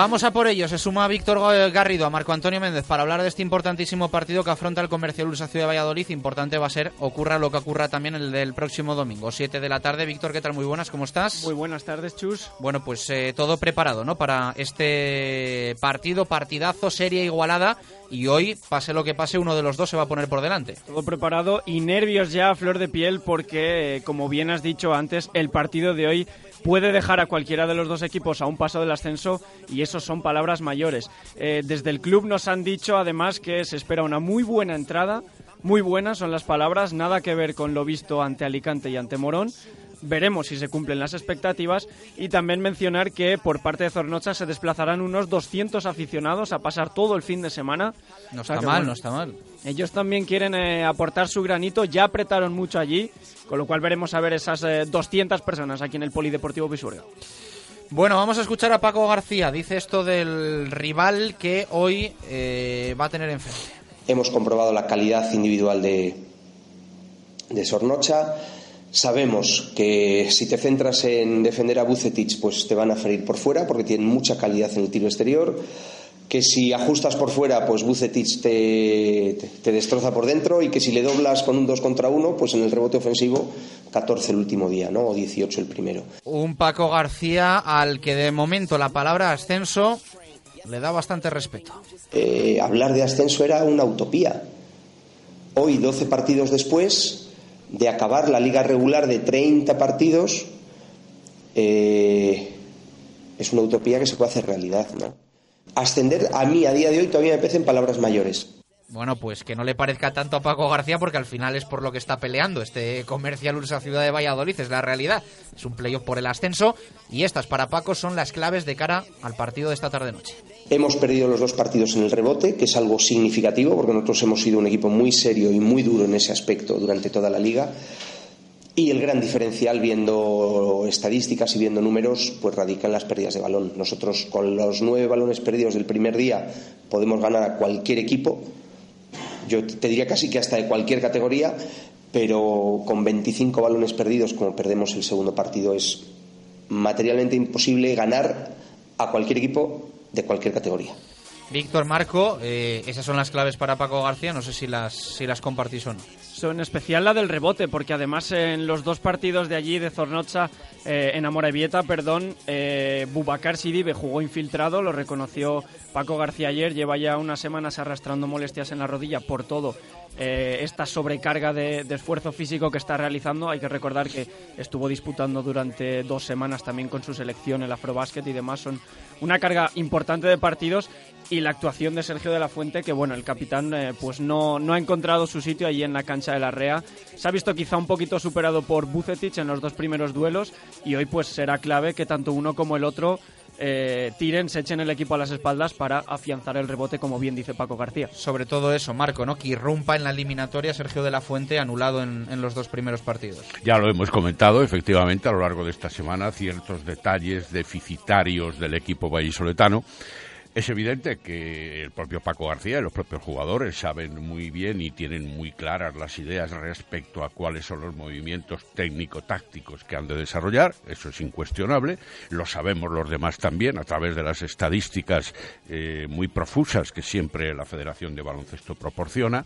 S6: Vamos a por ello. Se suma Víctor Garrido, a Marco Antonio Méndez para hablar de este importantísimo partido que afronta el Comercial Ulsa Ciudad de Valladolid. Importante va a ser, ocurra lo que ocurra también el del próximo domingo, 7 de la tarde. Víctor, ¿qué tal? Muy buenas, ¿cómo estás?
S23: Muy buenas tardes, Chus.
S6: Bueno, pues eh, todo preparado, ¿no? Para este partido, partidazo, serie igualada. Y hoy, pase lo que pase, uno de los dos se va a poner por delante.
S23: Todo preparado y nervios ya a flor de piel porque, eh, como bien has dicho antes, el partido de hoy puede dejar a cualquiera de los dos equipos a un paso del ascenso y eso son palabras mayores. Eh, desde el club nos han dicho además que se espera una muy buena entrada, muy buenas son las palabras, nada que ver con lo visto ante Alicante y ante Morón. Veremos si se cumplen las expectativas y también mencionar que por parte de Zornocha se desplazarán unos 200 aficionados a pasar todo el fin de semana.
S6: No
S23: O sea
S6: está mal,
S23: bueno,
S6: no está mal.
S23: Ellos también quieren eh, aportar su granito, ya apretaron mucho allí, con lo cual veremos a ver esas eh, 200 personas aquí en el Polideportivo Pisuerga.
S6: Bueno, vamos a escuchar a Paco García. Dice esto del rival que hoy eh, va a tener enfrente.
S24: Hemos comprobado la calidad individual de, de Sornocha. Sabemos que si te centras en defender a Bucetich, pues te van a ferir por fuera porque tienen mucha calidad en el tiro exterior. Que si ajustas por fuera, pues Bucetich te, te, te destroza por dentro. Y que si le doblas con un 2 contra 1, pues en el rebote ofensivo, 14 el último día, ¿no? O 18 el primero.
S6: Un Paco García al que de momento la palabra ascenso le da bastante respeto.
S24: Eh, hablar de ascenso era una utopía. Hoy, 12 partidos después de acabar la liga regular de 30 partidos, eh, es una utopía que se puede hacer realidad, ¿no? Ascender a mí a día de hoy todavía me parecen palabras mayores.
S6: Bueno, pues que no le parezca tanto a Paco García porque al final es por lo que está peleando este comercial Ursa Ciudad de Valladolid, es la realidad. Es un playoff por el ascenso y estas para Paco son las claves de cara al partido de esta tarde-noche.
S24: Hemos perdido los dos partidos en el rebote, que es algo significativo porque nosotros hemos sido un equipo muy serio y muy duro en ese aspecto durante toda la liga. Y el gran diferencial, viendo estadísticas y viendo números, pues radica en las pérdidas de balón. Nosotros, con los nueve balones perdidos del primer día, podemos ganar a cualquier equipo. Yo te diría casi que hasta de cualquier categoría, pero con 25 balones perdidos, como perdemos el segundo partido, es materialmente imposible ganar a cualquier equipo de cualquier categoría.
S6: Víctor Marco, eh, esas son las claves para Paco García, no sé si las, si las compartís o no
S23: en especial la del rebote, porque además en los dos partidos de allí, de Zornocha, eh, en Amorebieta, perdón, eh, Bubacar Sidibe jugó infiltrado, lo reconoció Paco García ayer, lleva ya unas semanas arrastrando molestias en la rodilla por todo eh, esta sobrecarga de, esfuerzo físico que está realizando. Hay que recordar que estuvo disputando durante dos semanas también con su selección el Afrobásquet y demás. Son una carga importante de partidos y la actuación de Sergio de la Fuente, que bueno, el capitán eh, pues no, no ha encontrado su sitio allí en la cancha de la Rea. Se ha visto quizá un poquito superado por Bucetich en los dos primeros duelos y hoy pues será clave que tanto uno como el otro eh, tiren, se echen el equipo a las espaldas para afianzar el rebote, como bien dice Paco García.
S6: Sobre todo eso, Marco, ¿no? Que irrumpa en la eliminatoria Sergio de la Fuente, anulado en, en los dos primeros partidos.
S17: Ya lo hemos comentado, efectivamente, a lo largo de esta semana, ciertos detalles deficitarios del equipo vallisoletano es evidente que el propio Paco García y los propios jugadores saben muy bien y tienen muy claras las ideas respecto a cuáles son los movimientos técnico-tácticos que han de desarrollar, eso es incuestionable, lo sabemos los demás también a través de las estadísticas eh, muy profusas que siempre la Federación de Baloncesto proporciona,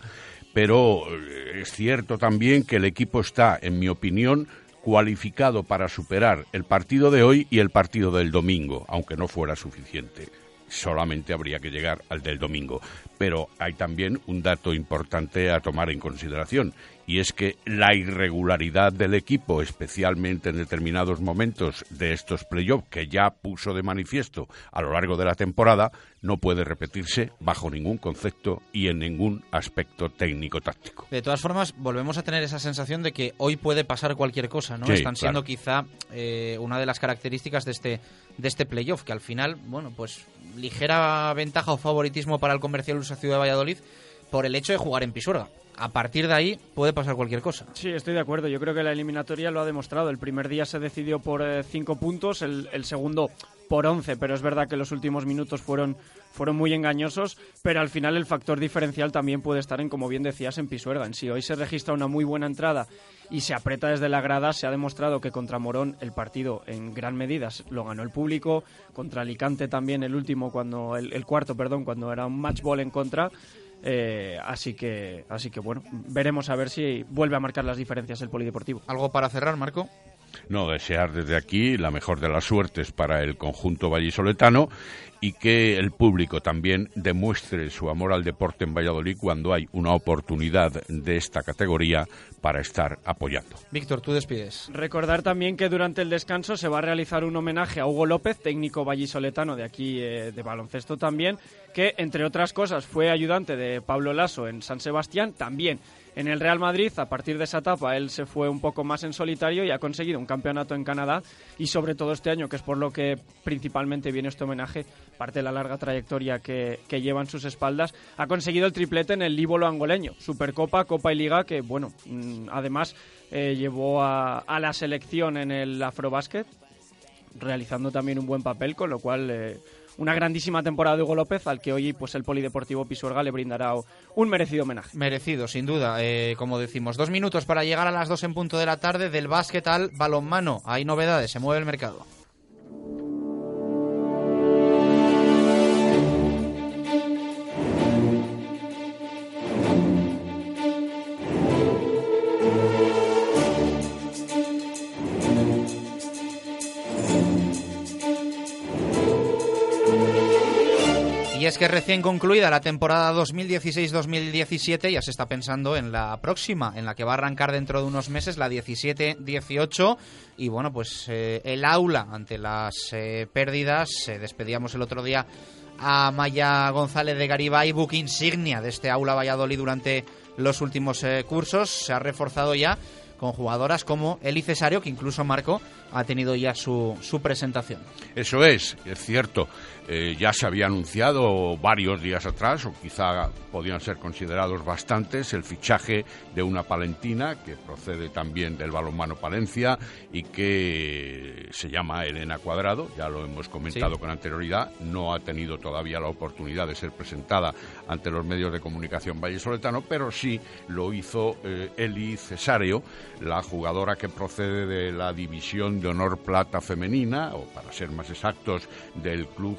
S17: pero eh, es cierto también que el equipo está, en mi opinión, cualificado para superar el partido de hoy y el partido del domingo, aunque no fuera suficiente solamente habría que llegar al del domingo. Pero hay también un dato importante a tomar en consideración y es que la irregularidad del equipo, especialmente en determinados momentos de estos playoffs que ya puso de manifiesto a lo largo de la temporada, no puede repetirse bajo ningún concepto y en ningún aspecto técnico-táctico.
S6: De todas formas, volvemos a tener esa sensación de que hoy puede pasar cualquier cosa, ¿no? Están siendo quizá eh, una de las características de este, de este playoff, que al final, bueno, pues ligera ventaja o favoritismo para el comercial Ciudad de Valladolid por el hecho de jugar en Pisuerga a partir de ahí puede pasar cualquier cosa.
S23: Sí, estoy de acuerdo. Yo creo que la eliminatoria lo ha demostrado. El primer día se decidió por eh, cinco puntos, el, segundo por once, pero es verdad que los últimos minutos fueron, fueron muy engañosos, pero al final el factor diferencial también puede estar en, como bien decías, en Pisuerga. En sí, hoy se registra una muy buena entrada y se aprieta desde la grada. Se ha demostrado que contra Morón el partido en gran medida lo ganó el público, contra Alicante también el último, cuando el, el cuarto, perdón, cuando era un match ball en contra. Eh, así que, así que bueno, veremos a ver si vuelve a marcar las diferencias el polideportivo.
S6: ¿Algo para cerrar, Marco?
S17: No, desear desde aquí la mejor de las suertes para el conjunto vallisoletano y que el público también demuestre su amor al deporte en Valladolid cuando hay una oportunidad de esta categoría para estar apoyando.
S6: Víctor, tú despides.
S23: Recordar también que durante el descanso se va a realizar un homenaje a Hugo López, técnico vallisoletano de aquí eh, de baloncesto también, que entre otras cosas fue ayudante de Pablo Lasso en San Sebastián, también en el Real Madrid, a partir de esa etapa, él se fue un poco más en solitario y ha conseguido un campeonato en Canadá y sobre todo este año, que es por lo que principalmente viene este homenaje, parte de la larga trayectoria que, lleva en sus espaldas, ha conseguido el triplete en el líbolo angoleño, Supercopa, Copa y Liga, que bueno, mm, además eh, llevó a, la selección en el Afrobásquet, realizando también un buen papel, con lo cual... Eh, una grandísima temporada de Hugo López, al que hoy pues el Polideportivo Pisuerga le brindará un merecido homenaje.
S6: Merecido, sin duda, eh, como decimos. Dos minutos para llegar a las dos en punto de la tarde del básquet al balonmano. Hay novedades, se mueve el mercado. Es que recién concluida la temporada 2016-2017 ya se está pensando en la próxima, en la que va a arrancar dentro de unos meses, la 17-18. Y bueno, pues eh, el aula ante las eh, pérdidas, eh, despedíamos el otro día a Maya González de Garibay, book insignia de este aula Valladolid durante los últimos cursos. Se ha reforzado ya con jugadoras como Eli Cesario, que incluso Marco ha tenido ya su, su presentación.
S17: Eso es, es cierto. Eh, ya se había anunciado varios días atrás, o quizá podían ser considerados bastantes, el fichaje de una palentina que procede también del balonmano Palencia y que se llama Elena Cuadrado, ya lo hemos comentado con anterioridad, no ha tenido todavía la oportunidad de ser presentada ante los medios de comunicación vallesoletano, pero sí lo hizo eh, Eli Cesario, la jugadora que procede de la división de honor plata femenina, o para ser más exactos, del club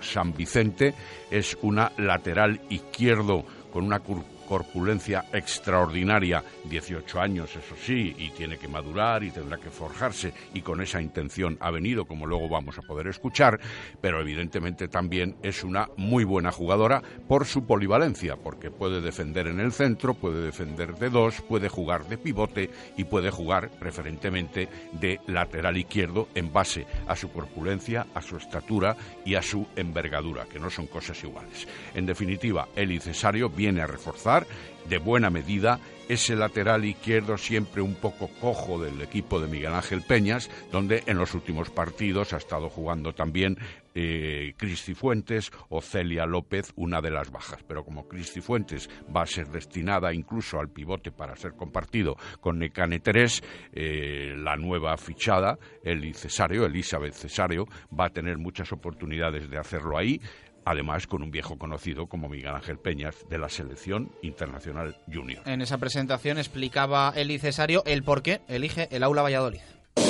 S17: San Vicente. Es una lateral izquierdo con una corpulencia extraordinaria, 18 años, eso sí, y tiene que madurar y tendrá que forjarse, y con esa intención ha venido, como luego vamos a poder escuchar, pero evidentemente también es una muy buena jugadora por su polivalencia, porque puede defender en el centro, puede defender de dos, puede jugar de pivote y puede jugar preferentemente de lateral izquierdo en base a su corpulencia, a su estatura y a su envergadura, que no son cosas iguales. En definitiva, Eli Cesario viene a reforzar de buena medida ese lateral izquierdo siempre un poco cojo del equipo de Miguel Ángel Peñas, donde en los últimos partidos ha estado jugando también eh, Cristi Fuentes o Celia López, una de las bajas. Pero como Cristi Fuentes va a ser destinada incluso al pivote para ser compartido con Necane Terés, eh, la nueva fichada, Eli Cesario, Elizabeth Cesario, va a tener muchas oportunidades de hacerlo ahí además con un viejo conocido como Miguel Ángel Peñas de la Selección Internacional Junior.
S6: En esa presentación explicaba Eli Cesario el por qué elige el Aula Valladolid.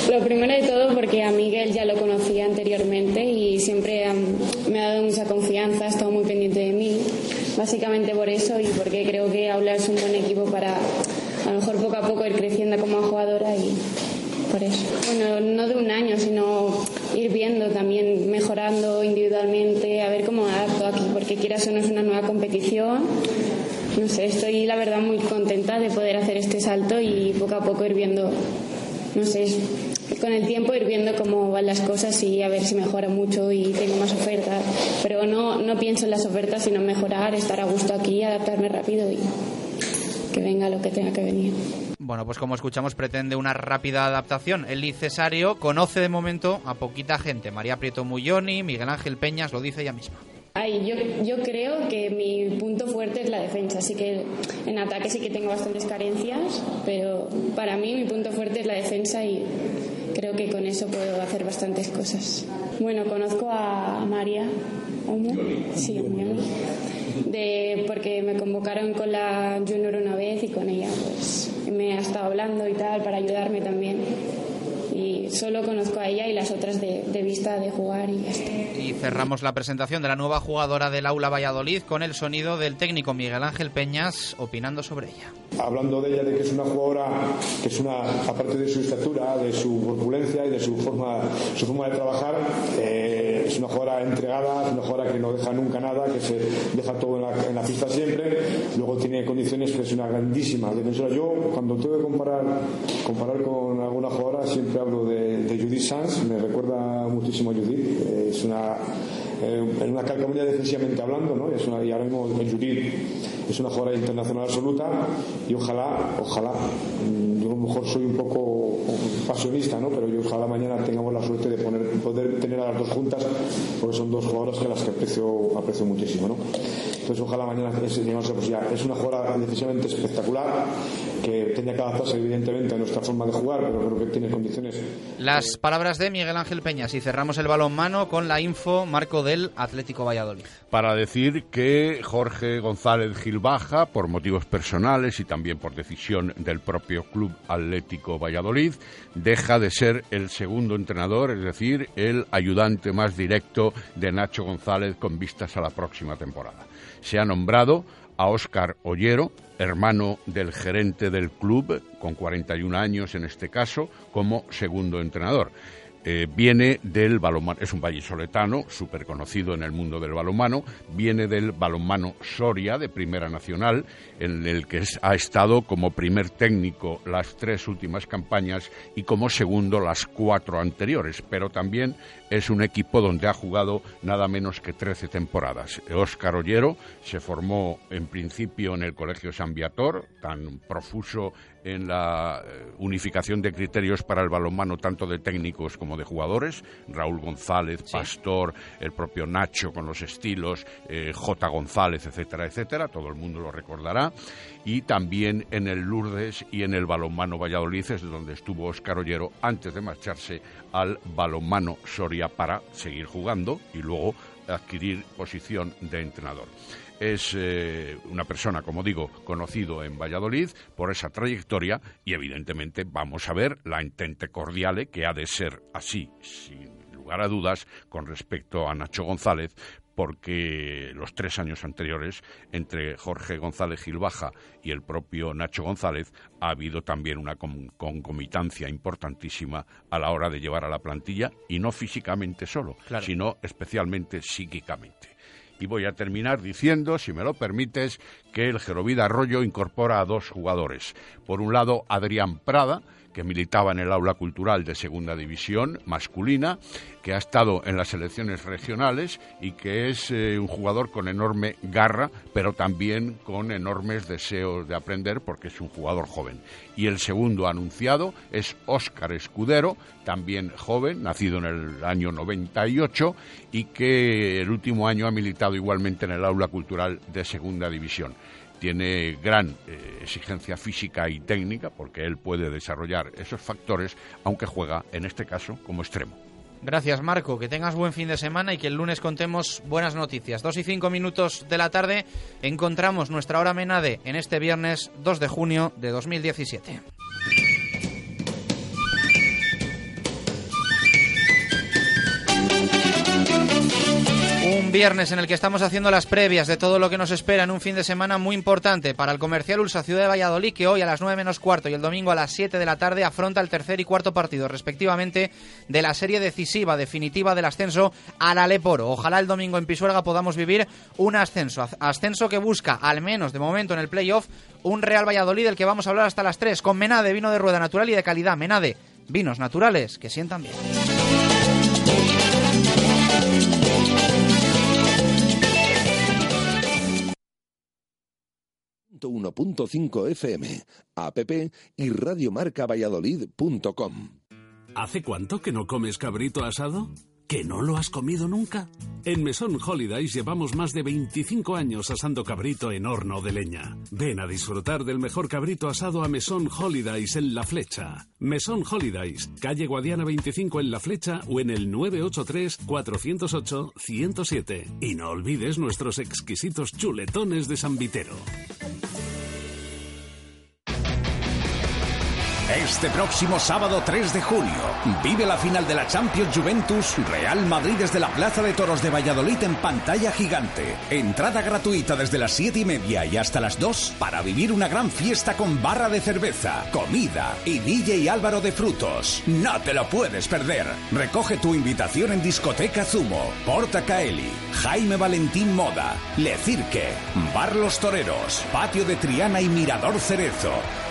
S25: Lo primero de todo porque a Miguel ya lo conocía anteriormente y siempre me ha dado mucha confianza, ha estado muy pendiente de mí, básicamente por eso y porque creo que Aula es un buen equipo para a lo mejor poco a poco ir creciendo como jugadora y Bueno, no de un año, sino ir viendo también, mejorando individualmente, a ver cómo adapto aquí, porque quieras o no es una nueva competición. No sé, estoy la verdad muy contenta de poder hacer este salto y poco a poco ir viendo, no sé, con el tiempo ir viendo cómo van las cosas y a ver si mejora mucho y tengo más ofertas. Pero no, no pienso en las ofertas, sino mejorar, estar a gusto aquí, adaptarme rápido y que venga lo que tenga que venir.
S6: Bueno, pues como escuchamos, pretende una rápida adaptación. El Cesario conoce de momento a poquita gente. María Prieto Mulloni, Miguel Ángel Peñas, lo dice ella misma.
S25: Ay, yo, yo creo que mi punto fuerte es la defensa, así que en ataque sí que tengo bastantes carencias, pero para mí mi punto fuerte es la defensa y creo que con eso puedo hacer bastantes cosas. Bueno, conozco a María sí, de, porque me convocaron con la Junior una vez y con ella pues me ha estado hablando y tal para ayudarme también y solo conozco a ella y las otras de, vista de jugar y ya
S6: Y cerramos la presentación de la nueva jugadora del Aula Valladolid con el sonido del técnico Miguel Ángel Peñas opinando sobre ella.
S26: Hablando de ella, de que es una jugadora que es una, aparte de su estatura, de su corpulencia y de su forma, su forma de trabajar, eh, es una jugadora entregada, es una jugadora que no deja nunca nada, que se deja todo en la, pista siempre, luego tiene condiciones que es una grandísima defensora. Yo, cuando tengo que comparar, comparar con alguna jugadora, siempre hablo de, Judith Sanz, me recuerda muchísimo a Judith, es una, eh, en una calcamonía defensivamente hablando, ¿no? Es una, y ahora mismo Judith es una jugadora internacional absoluta y ojalá, ojalá, mm, yo a lo mejor soy un poco pasionista, ¿no? Pero yo ojalá mañana tengamos la suerte de poner, poder tener a las dos juntas, porque son dos jugadoras que las que aprecio, aprecio muchísimo, ¿no? Entonces ojalá mañana es, pues ya, es una jugadora decisivamente espectacular que tenía que adaptarse evidentemente a nuestra forma de jugar, pero creo que tiene condiciones.
S6: Las palabras de Miguel Ángel Peñas y cerramos el balón mano con la info marco del Atlético Valladolid.
S17: Para decir que Jorge González Gilbaja, por motivos personales y también por decisión del propio Club Atlético Valladolid, deja de ser el segundo entrenador, es decir, el ayudante más directo de Nacho González con vistas a la próxima temporada se ha nombrado a Óscar Ollero, hermano del gerente del club, con 41 años en este caso, como segundo entrenador. Eh, viene del balonmano, es un vallisoletano súper conocido en el mundo del balonmano, viene del balonmano Soria de Primera Nacional, en el que ha estado como primer técnico las tres últimas campañas y como segundo las cuatro anteriores, pero también es un equipo donde ha jugado nada menos que 13 temporadas. Óscar Ollero se formó en principio en el Colegio San Viator, tan profuso en la eh, unificación de criterios para el balonmano tanto de técnicos como de jugadores. Raúl González, Pastor, el propio Nacho con los estilos, eh, J. González, etcétera, etcétera. Todo el mundo lo recordará. Y también en el Lourdes y en el balonmano Valladolid, es donde estuvo Óscar Ollero antes de marcharse al balonmano Soria para seguir jugando y luego adquirir posición de entrenador. Es eh, una persona, como digo, conocido en Valladolid por esa trayectoria y evidentemente vamos a ver la entente cordiale que ha de ser así, sin lugar a dudas, con respecto a Nacho González, porque los tres años anteriores, entre Jorge González Gilbaja y el propio Nacho González, ha habido también una concomitancia importantísima a la hora de llevar a la plantilla, y no físicamente solo, sino especialmente psíquicamente. Y voy a terminar diciendo, si me lo permites, que el Gerovida Arroyo incorpora a dos jugadores. Por un lado, Adrián Prada, que militaba en el aula cultural de segunda división masculina, que ha estado en las selecciones regionales y que es eh, un jugador con enorme garra, pero también con enormes deseos de aprender porque es un jugador joven. Y el segundo anunciado es Óscar Escudero, también joven, nacido en el año 98 y que el último año ha militado igualmente en el aula cultural de segunda división tiene gran eh, exigencia física y técnica porque él puede desarrollar esos factores, aunque juega en este caso como extremo.
S6: Gracias, Marco. Que tengas buen fin de semana y que el lunes contemos buenas noticias. Dos y cinco minutos de la tarde encontramos nuestra hora Menade en este viernes 2 de junio de 2017. Un viernes en el que estamos haciendo las previas de todo lo que nos espera en un fin de semana muy importante para el comercial Ulsa Ciudad de Valladolid, que hoy a las 9 menos cuarto y el domingo a las 7 de la tarde afronta el tercer y cuarto partido, respectivamente, de la serie decisiva, definitiva del ascenso al Aleporo. Ojalá el domingo en Pisuerga podamos vivir un ascenso, ascenso que busca, al menos de momento en el playoff, un Real Valladolid del que vamos a hablar hasta las 3, con Menade, vino de rueda natural y de calidad. Menade, vinos naturales que sientan bien.
S27: 1.5 FM, app y radiomarcavalladolid.com.
S28: ¿Hace cuánto que no comes cabrito asado? ¿Que no lo has comido nunca? En Mesón Holidays llevamos más de 25 años asando cabrito en horno de leña. Ven a disfrutar del mejor cabrito asado a Mesón Holidays en La Flecha. Mesón Holidays, calle Guadiana 25 en La Flecha o en el 983-408-107. Y no olvides nuestros exquisitos chuletones de San Vitero.
S13: Este próximo sábado 3 de junio vive la final de la Champions Juventus Real Madrid desde la Plaza de Toros de Valladolid en pantalla gigante. Entrada gratuita desde las 7 y media y hasta las 2 para vivir una gran fiesta con barra de cerveza, comida y DJ Álvaro de Frutos. No te lo puedes perder. Recoge tu invitación en Discoteca Zumo, Porta Caeli, Jaime Valentín Moda, Le Cirque, Bar Los Toreros, Patio de Triana y Mirador Cerezo.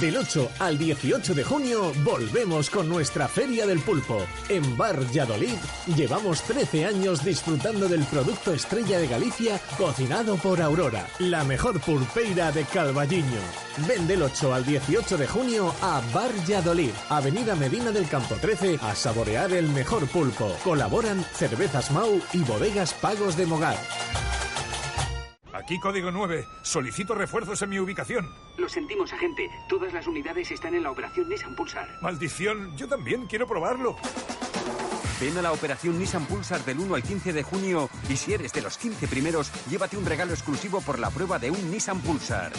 S29: Del 8 al 18 de junio volvemos con nuestra Feria del Pulpo. En Bar Yadolid llevamos 13 años disfrutando del producto estrella de Galicia cocinado por Aurora, la mejor pulpeira de Calvalliño. Ven del 8 al 18 de junio a Bar Yadolid, Avenida Medina del Campo 13, a saborear el mejor pulpo. Colaboran Cervezas Mau y Bodegas Pagos de Mogar.
S30: Aquí código 9. Solicito refuerzos en mi ubicación.
S18: Lo sentimos, agente. Todas las unidades están en la operación Nissan Pulsar.
S30: Maldición, yo también quiero probarlo.
S18: Ven a la operación Nissan Pulsar del 1 al 15 de junio y si eres de los 15 primeros, llévate un regalo exclusivo por la prueba de un Nissan Pulsar.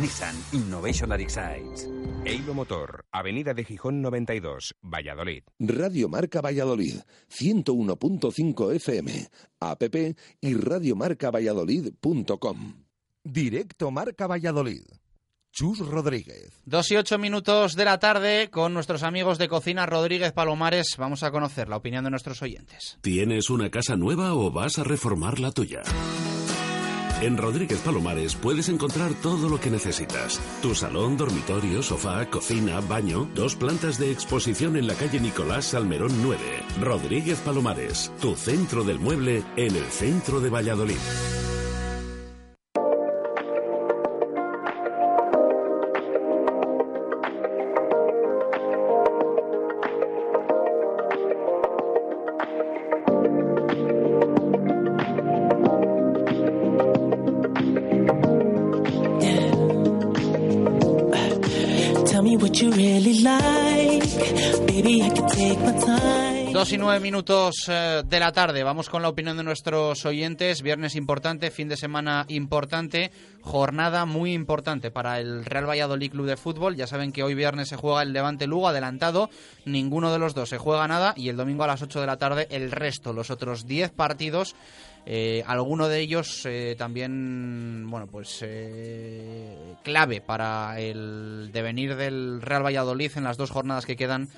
S18: Nissan Innovation excites.
S31: Eilo Motor, Avenida de Gijón 92, Valladolid.
S27: Radio Marca Valladolid, 101.5 FM, app y radiomarcavalladolid.com.
S1: Directo Marca Valladolid. Chus Rodríguez.
S6: Dos y ocho minutos de la tarde con nuestros amigos de Cocina Rodríguez Palomares. Vamos a conocer la opinión de nuestros oyentes.
S28: ¿Tienes una casa nueva o vas a reformar la tuya? En Rodríguez Palomares puedes encontrar todo lo que necesitas. Tu salón, dormitorio, sofá, cocina, baño, dos plantas de exposición en la calle Nicolás Salmerón 9. Rodríguez Palomares, tu centro del mueble en el centro de Valladolid.
S6: Dos y nueve minutos eh, de la tarde. Vamos con la opinión de nuestros oyentes. Viernes importante, fin de semana importante, jornada muy importante para el Real Valladolid Club de Fútbol. Ya saben que hoy viernes se juega el Levante Lugo adelantado. Ninguno de los dos se juega nada y el domingo a las 8 de la tarde el resto, los otros 10 partidos. Eh, alguno de ellos eh, también, bueno, pues eh, clave para el devenir del Real Valladolid en las dos jornadas que quedan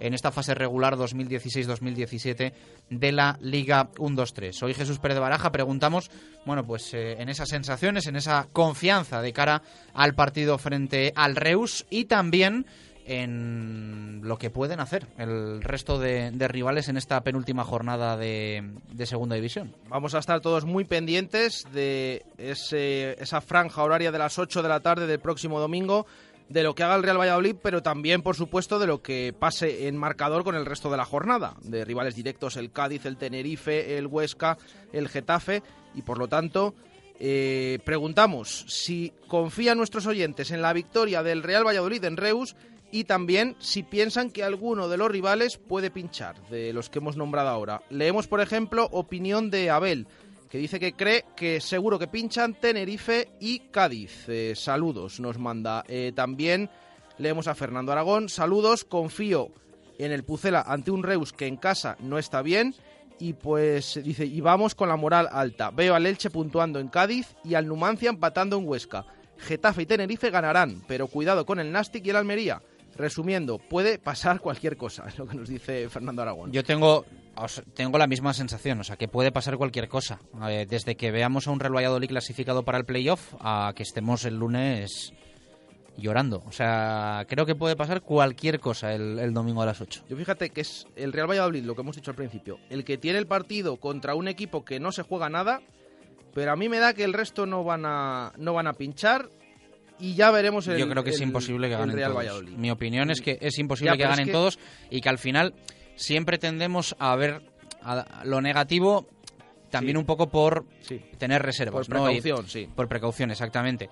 S6: en esta fase regular 2016-2017 de la Liga 1-2-3. Soy Jesús Pérez de Baraja. Preguntamos, bueno, pues eh, en esas sensaciones, en esa confianza de cara al partido frente al Reus y también en lo que pueden hacer el resto de, de rivales en esta penúltima jornada de, Segunda División.
S11: Vamos a estar todos muy pendientes de ese, esa franja horaria de las 8 de la tarde del próximo domingo de lo que haga el Real Valladolid, pero también, por supuesto, de lo que pase en marcador con el resto de la jornada, de rivales directos el Cádiz, el Tenerife, el Huesca, el Getafe, y por lo tanto, eh, preguntamos si confían nuestros oyentes en la victoria del Real Valladolid en Reus y también si piensan que alguno de los rivales puede pinchar, de los que hemos nombrado ahora. Leemos, por ejemplo, opinión de Abel que dice que cree que seguro que pinchan Tenerife y Cádiz. Eh, saludos, nos manda. Eh, también leemos a Fernando Aragón. Saludos, confío en el Pucela ante un Reus que en casa no está bien. Y pues dice, y vamos con la moral alta. Veo al Elche puntuando en Cádiz y al Numancia empatando en Huesca. Getafe y Tenerife ganarán, pero cuidado con el Nastic y el Almería. Resumiendo, puede pasar cualquier cosa, es lo que nos dice Fernando Aragón.
S6: Yo tengo, tengo la misma sensación, o sea, que puede pasar cualquier cosa. Eh, desde que veamos a un Real Valladolid clasificado para el playoff a que estemos el lunes llorando. O sea, creo que puede pasar cualquier cosa el, domingo a las 8.
S11: Yo fíjate que es el Real Valladolid, lo que hemos dicho al principio, el que tiene el partido contra un equipo que no se juega nada, pero a mí me da que el resto no van a, no van a pinchar y ya veremos el
S6: Yo creo que es imposible que ganen todos. Mi opinión es que es imposible que ganen todos y que al final siempre tendemos a ver lo negativo también un poco por tener reservas.
S11: Por precaución, sí.
S6: Por precaución, exactamente.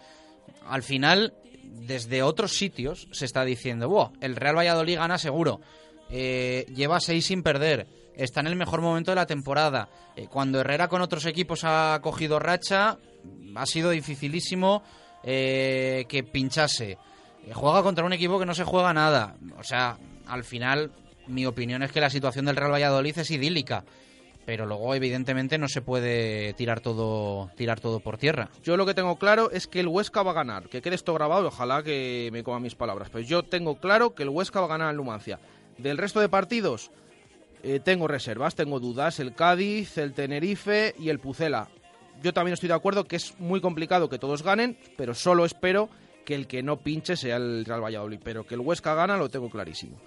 S6: Al final, desde otros sitios se está diciendo, wow, el Real Valladolid gana seguro, eh, lleva seis sin perder, está en el mejor momento de la temporada. Eh, cuando Herrera con otros equipos ha cogido racha, ha sido dificilísimo eh, que pinchase. juega contra un equipo que no se juega nada. O sea, al final mi opinión es que la situación del Real Valladolid es idílica. Pero luego, evidentemente, no se puede tirar todo, tirar todo por tierra.
S11: Yo lo que tengo claro es que el Huesca va a ganar. Que quede esto grabado y ojalá que me coma mis palabras. Pero yo tengo claro que el Huesca va a ganar al Numancia. Del resto de partidos, eh, tengo reservas, tengo dudas. El Cádiz, el Tenerife y el Pucela. Yo también estoy de acuerdo que es muy complicado que todos ganen, pero solo espero que el que no pinche sea el Real Valladolid. Pero que el Huesca gana lo tengo clarísimo.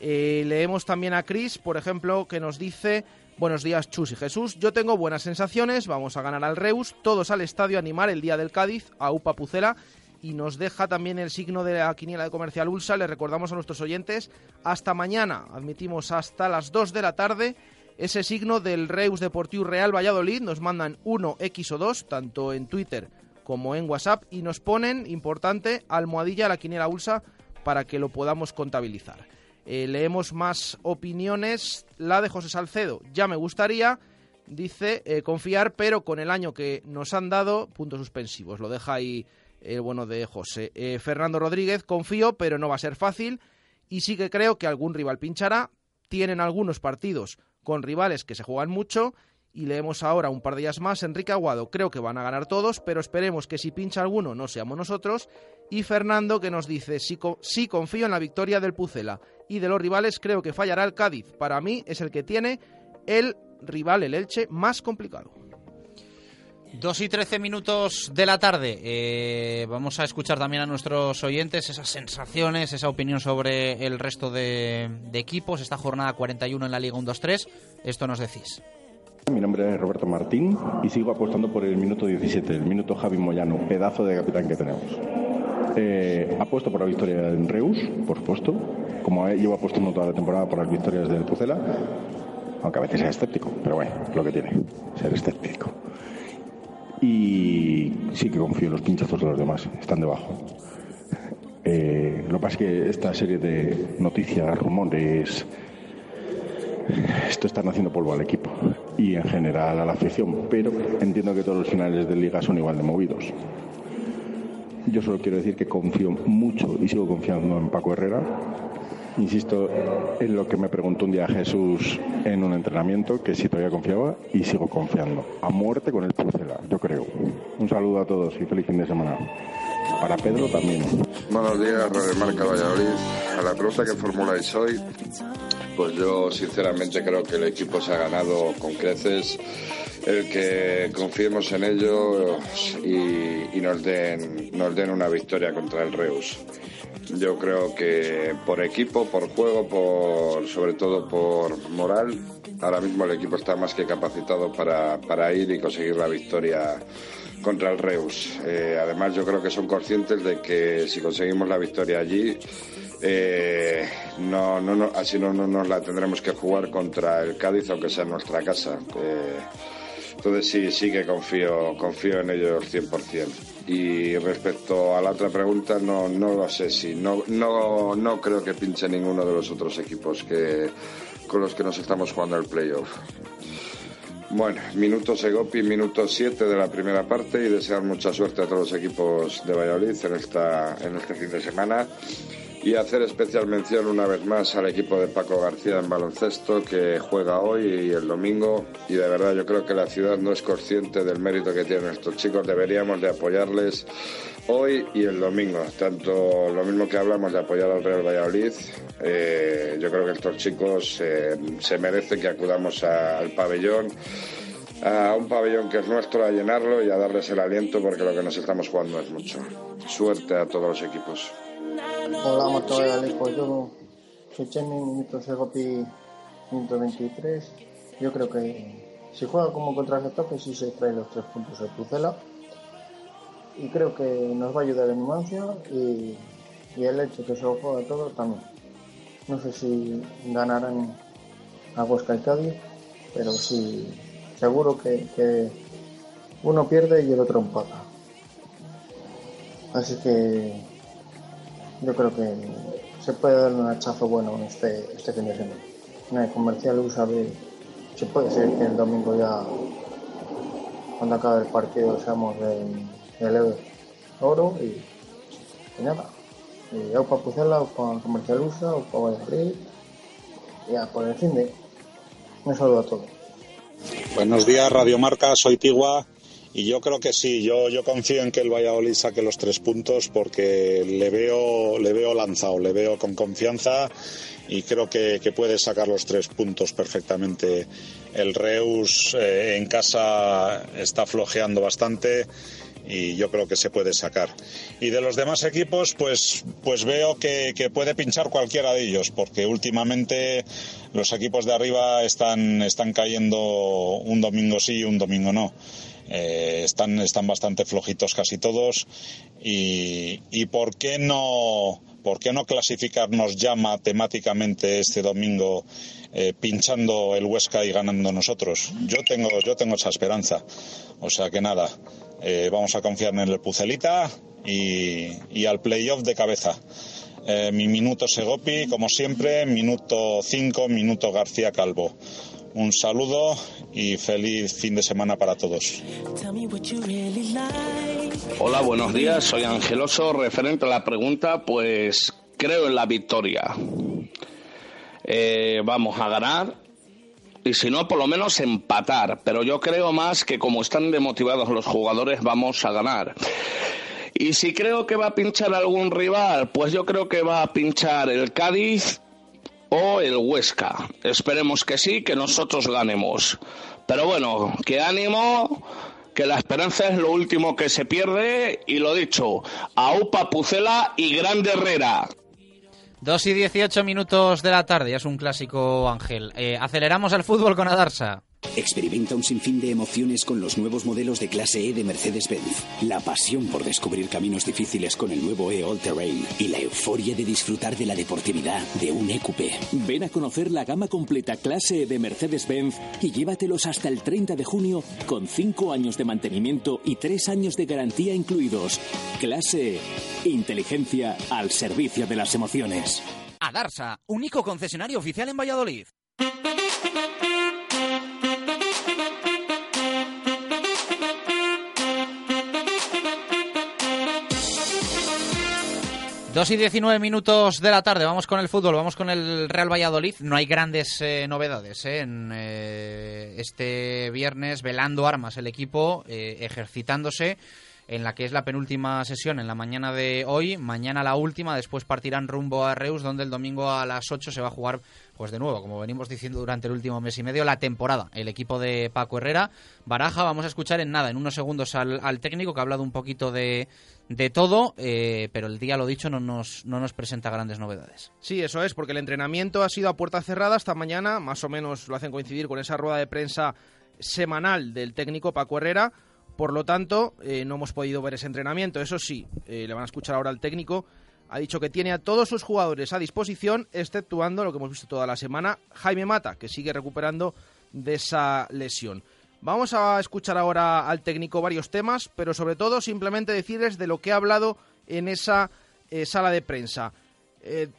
S11: Eh, leemos también a Chris, por ejemplo, que nos dice... Buenos días, Chus y Jesús. Yo tengo buenas sensaciones. Vamos a ganar al Reus. Todos al estadio animar el día del Cádiz a Upa Pucela. Y nos deja también el signo de la quiniela de comercial Ulsa. Le recordamos a nuestros oyentes. Hasta mañana. Admitimos hasta las 2 de la tarde ese signo del Reus Deportiu Real Valladolid. Nos mandan uno X o dos, tanto en Twitter como en WhatsApp, y nos ponen, importante, almohadilla a la quiniela Ulsa para que lo podamos contabilizar. Eh, leemos más opiniones. La de José Salcedo, ya me gustaría, dice, eh, confiar, pero con el año que nos han dado, puntos suspensivos. Lo deja ahí el bueno de José. Eh, Fernando Rodríguez, confío, pero no va a ser fácil. Y sí que creo que algún rival pinchará. Tienen algunos partidos con rivales que se juegan mucho. Y leemos ahora un par de días más. Enrique Aguado, creo que van a ganar todos, pero esperemos que si pincha alguno no seamos nosotros. Y Fernando que nos dice, sí, sí confío en la victoria del Pucela. Y de los rivales creo que fallará el Cádiz. Para mí es el que tiene el rival, el Elche, más complicado.
S6: 2 y 13 minutos de la tarde. Eh, vamos a escuchar también a nuestros oyentes esas sensaciones, esa opinión sobre el resto de, de equipos. Esta jornada 41 en la Liga 1-2-3. Esto nos decís.
S32: Mi nombre es Roberto Martín y sigo apostando por el minuto 17, el minuto Javi Moyano, pedazo de capitán que tenemos. Eh, apuesto por la victoria en Reus, por supuesto, como llevo apostando toda la temporada por las victorias del Pucela, aunque a veces es escéptico, pero bueno, lo que tiene, ser escéptico. Y sí que confío en los pinchazos de los demás, están debajo. Eh, lo que pasa es que esta serie de noticias, rumores, esto están haciendo polvo al equipo y en general a la afición, pero entiendo que todos los finales de liga son igual de movidos. Yo solo quiero decir que confío mucho y sigo confiando en Paco Herrera. Insisto en lo que me preguntó un día Jesús en un entrenamiento, que si todavía confiaba y sigo confiando. A muerte con el Pucela, yo creo. Un saludo a todos y feliz fin de semana. Para Pedro también.
S33: Buenos días, Radio Marca Valladolid. A la pregunta que formuláis hoy, pues yo sinceramente creo que el equipo se ha ganado con creces el que confiemos en ellos y, nos, den, nos den una victoria contra el Reus. Yo creo que por equipo, por juego, por sobre todo por moral, ahora mismo el equipo está más que capacitado para, para ir y conseguir la victoria contra el Reus. Eh, además, yo creo que son conscientes de que si conseguimos la victoria allí, eh, no, no, así no, no, nos la tendremos que jugar contra el Cádiz, aunque sea en nuestra casa. Eh, entonces sí, sí que confío, confío en ellos 100%. Y respecto a la otra pregunta, no, no lo sé si, no, no, no creo que pinche ninguno de los otros equipos que, con los que nos estamos jugando el playoff. Bueno, minuto Segopi, minuto 7 de la primera parte y desear mucha suerte a todos los equipos de Valladolid en, esta, en este fin de semana y hacer especial mención una vez más al equipo de Paco García en baloncesto que juega hoy y el domingo. Y de verdad yo creo que la ciudad no es consciente del mérito que tienen estos chicos. Deberíamos de apoyarles hoy y el domingo. Tanto lo mismo que hablamos de apoyar al Real Valladolid eh, yo creo que estos chicos eh, se merecen que acudamos al pabellón a un pabellón que es nuestro a llenarlo y a darles el aliento porque lo que nos estamos jugando es mucho. Suerte a todos los equipos
S34: Hola, motor de pues yo mi minuto Segopi, minuto 23. Yo creo que si juega como contra Getafe, sí se trae los tres puntos de Pucela. Y creo que nos va a ayudar en Numancia y, el hecho que se lo juega todo también. No sé si ganarán a Huesca y Cádiz, pero sí, seguro que, que uno pierde y el otro empata. Así que yo creo que se puede dar un hachazo bueno este, este fin de semana. En el comercial usa se puede ser que el domingo ya, cuando acabe el partido, seamos del, del oro y, nada. Y o para Pucela, o para Comercial USA, o para Valladolid, ya por el fin de. Un saludo a todos.
S35: Buenos días, Radio Marca, soy Tigua y yo creo que sí, yo, yo confío en que el Valladolid saque los tres puntos porque le veo, le veo lanzado, le veo con confianza y creo que, puede sacar los tres puntos perfectamente. El Reus eh, en casa está flojeando bastante y yo creo que se puede sacar. Y de los demás equipos, pues, pues veo que, que, puede pinchar cualquiera de ellos, porque últimamente los equipos de arriba están, están cayendo un domingo sí y un domingo no.
S33: Eh, están, están bastante flojitos casi todos. Y, y ¿por qué no, por qué no clasificarnos ya matemáticamente este domingo eh, pinchando el Huesca y ganando nosotros? Yo tengo, yo tengo esa esperanza. O sea que nada, eh, vamos a confiar en el Pucelita y, y al playoff de cabeza. Mi minuto Segopi, como siempre, minuto 5, minuto García Calvo. Un saludo y feliz fin de semana para todos.
S36: Hola, buenos días. Soy Angeloso. Referente a la pregunta, pues creo en la victoria. Eh, vamos a ganar y si no, por lo menos empatar. Pero yo creo más que como están demotivados los jugadores, vamos a ganar. Y si creo que va a pinchar algún rival, pues yo creo que va a pinchar el Cádiz o el Huesca. Esperemos que sí, que nosotros ganemos. Pero bueno, que ánimo, que la esperanza es lo último que se pierde y lo dicho, AUPA Pucela y Grande Herrera.
S6: 2 y 18 minutos de la tarde, es un clásico Ángel. Eh, aceleramos el fútbol con Adarsa.
S37: Experimenta un sinfín de emociones con los nuevos modelos de clase E de Mercedes-Benz. La pasión por descubrir caminos difíciles con el nuevo E All Terrain y la euforia de disfrutar de la deportividad de un EQP. Ven a conocer la gama completa clase E de Mercedes-Benz y llévatelos hasta el 30 de junio con 5 años de mantenimiento y 3 años de garantía incluidos. Clase E. Inteligencia al servicio de las emociones.
S6: Adarsa, único concesionario oficial en Valladolid. 2 y 19 minutos de la tarde, vamos con el fútbol, vamos con el Real Valladolid. No hay grandes eh, novedades eh, en eh, este viernes, velando armas el equipo, ejercitándose en la que es la penúltima sesión en la mañana de hoy, mañana la última, después partirán rumbo a Reus, donde el domingo a las 8 se va a jugar, pues de nuevo, como venimos diciendo durante el último mes y medio, la temporada. El equipo de Paco Herrera, Baraja, vamos a escuchar en nada, en unos segundos al, técnico que ha hablado un poquito de, de todo, eh, pero el día, lo dicho, no nos, no nos presenta grandes novedades.
S11: Sí, eso es, porque el entrenamiento ha sido a puerta cerrada hasta mañana, más o menos lo hacen coincidir con esa rueda de prensa semanal del técnico Paco Herrera por lo tanto, eh, no hemos podido ver ese entrenamiento. Eso sí, eh, le van a escuchar ahora al técnico. Ha dicho que tiene a todos sus jugadores a disposición, exceptuando lo que hemos visto toda la semana, Jaime Mata, que sigue recuperando de esa lesión. Vamos a escuchar ahora al técnico varios temas, pero sobre todo simplemente decirles de lo que ha hablado en esa eh, sala de prensa.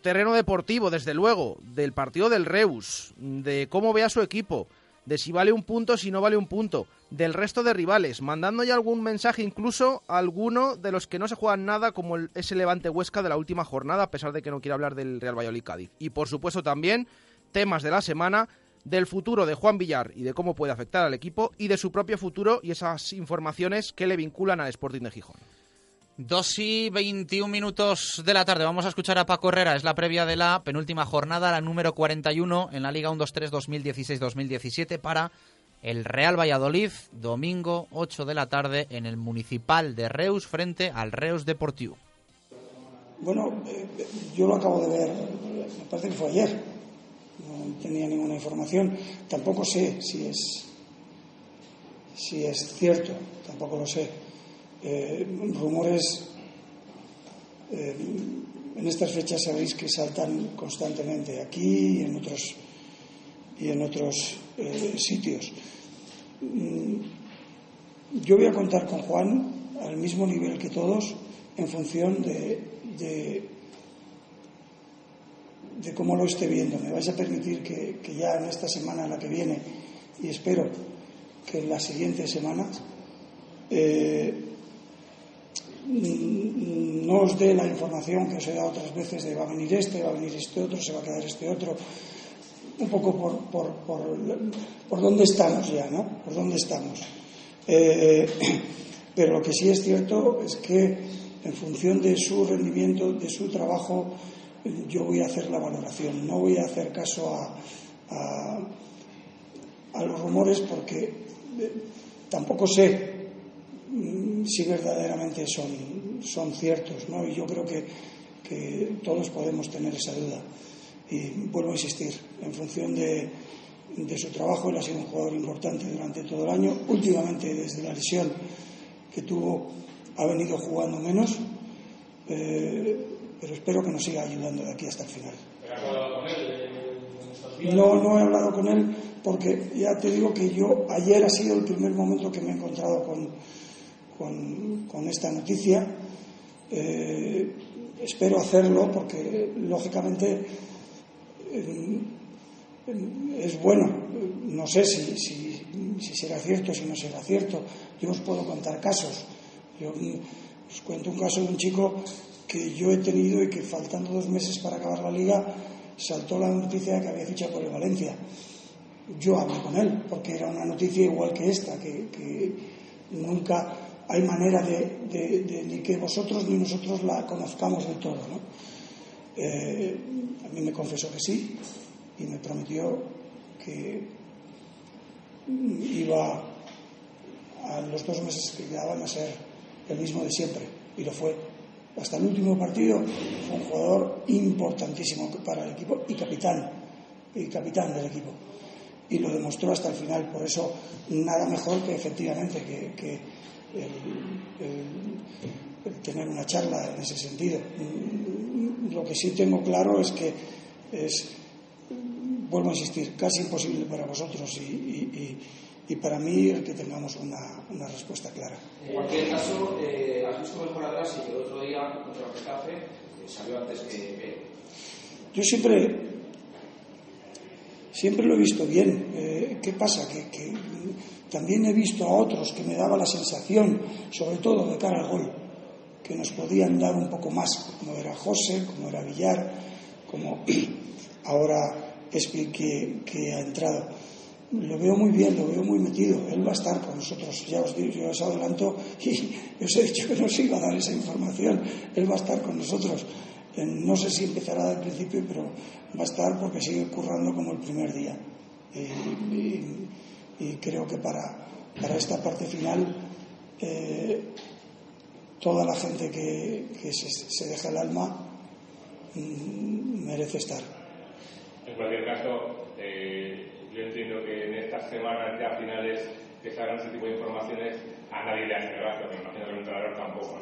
S11: terreno deportivo, desde luego, del partido del Reus, de cómo ve a su equipo, de si vale un punto, si no vale un punto, del resto de rivales, mandando ya algún mensaje incluso a alguno de los que no se juegan nada, como el, ese Levante Huesca de la última jornada, a pesar de que no quiere hablar del Real Valladolid Cádiz. Y por supuesto también temas de la semana, del futuro de Juan Villar y de cómo puede afectar al equipo, y de su propio futuro y esas informaciones que le vinculan al Sporting de Gijón.
S6: 2 y 21 minutos de la tarde. Vamos a escuchar a Paco Herrera. Es la previa de la penúltima jornada, la número 41 en la Liga 1-2-3 2016-2017 para el Real Valladolid, domingo 8 de la tarde en el Municipal de Reus frente al Reus Deportivo.
S38: Bueno, eh, yo lo acabo de ver, me parece que fue ayer. No tenía ninguna información. Tampoco sé si es, si es cierto, tampoco lo sé eh, rumores eh, en estas fechas sabéis que saltan constantemente aquí y en otros y en otros eh, sitios. Mm, yo voy a contar con Juan al mismo nivel que todos en función de, de, cómo lo esté viendo. Me vais a permitir que, que, ya en esta semana, la que viene, y espero que en las siguientes semanas, Mm, no os dé la información que os he dado otras veces de va a venir este, va a venir este otro, se va a quedar este otro, un poco por, por, por, por dónde estamos ya, ¿no? Por dónde estamos. Eh, pero lo que sí es cierto es que en función de su rendimiento, de su trabajo, yo voy a hacer la valoración, no voy a hacer caso a, a, los rumores porque eh, tampoco sé Mm, si verdaderamente son, son ciertos, ¿no? Y yo creo que, que todos podemos tener esa duda. Y vuelvo a insistir, en función de, de su trabajo. Él ha sido un jugador importante durante todo el año. Últimamente, desde la lesión que tuvo, ha venido jugando menos. Eh, pero espero que nos siga ayudando de aquí hasta el final. No, no he hablado con él porque ya te digo que yo ayer ha sido el primer momento que me he encontrado con, con, esta noticia. Eh, espero hacerlo porque lógicamente eh, es bueno. No sé si, si, si, será cierto, si no será cierto. Yo os puedo contar casos. Yo os cuento un caso de un chico que yo he tenido y que faltando dos meses para acabar la liga saltó la noticia de que había fichado por el Valencia. Yo hablé con él porque era una noticia igual que esta, que, nunca hay manera de, ni que vosotros ni nosotros la conozcamos del todo. ¿no? Eh, a mí me confesó que sí y me prometió que iba a los dos meses que quedaban a ser el mismo de siempre y lo fue hasta el último partido fue un jugador importantísimo para el equipo y capitán, y capitán del equipo. Y lo demostró hasta el final. Por eso, nada mejor que efectivamente que, tener una charla en ese sentido. Lo que sí tengo claro es que es, vuelvo a insistir, casi imposible para vosotros y para mí el que tengamos una, respuesta clara.
S39: En cualquier caso, eh, has visto mejor atrás y el otro día contra el Getafe eh, salió antes que
S38: Yo siempre, siempre lo he visto bien. Eh, ¿Qué pasa? Que, que, también he visto a otros que me daba la sensación, sobre todo de cara al gol, que nos podían dar un poco más, como era José, como era Villar, como ahora expliqué que ha entrado lo veo muy bien, lo veo muy metido. Él va a estar con nosotros. Ya os digo, yo os adelanto y os he dicho que nos iba a dar esa información. Él va a estar con nosotros. No sé si empezará del principio, pero va a estar porque sigue currando como el primer día. Y, creo que para, para, esta parte final, eh, toda la gente que, se, deja el alma mm, merece estar.
S40: En cualquier caso, eh yo entiendo que en estas semanas ya finales que salgan ese tipo de informaciones a nadie le hace gracia, pero imagino que el entrenador tampoco.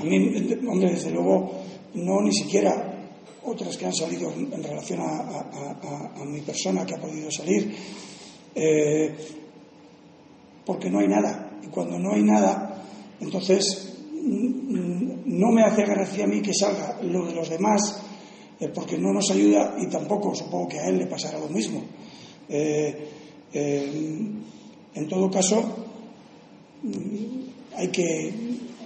S38: A mí, hombre, desde luego, no ni siquiera otras que han salido en relación a, mi persona que ha podido salir, eh, porque no hay nada. Y cuando no hay nada, entonces mm, no me hace gracia a mí que salga lo de los demás, eh, porque no nos ayuda y tampoco supongo que a él le pasará lo mismo. Eh, eh, en todo caso, hay que,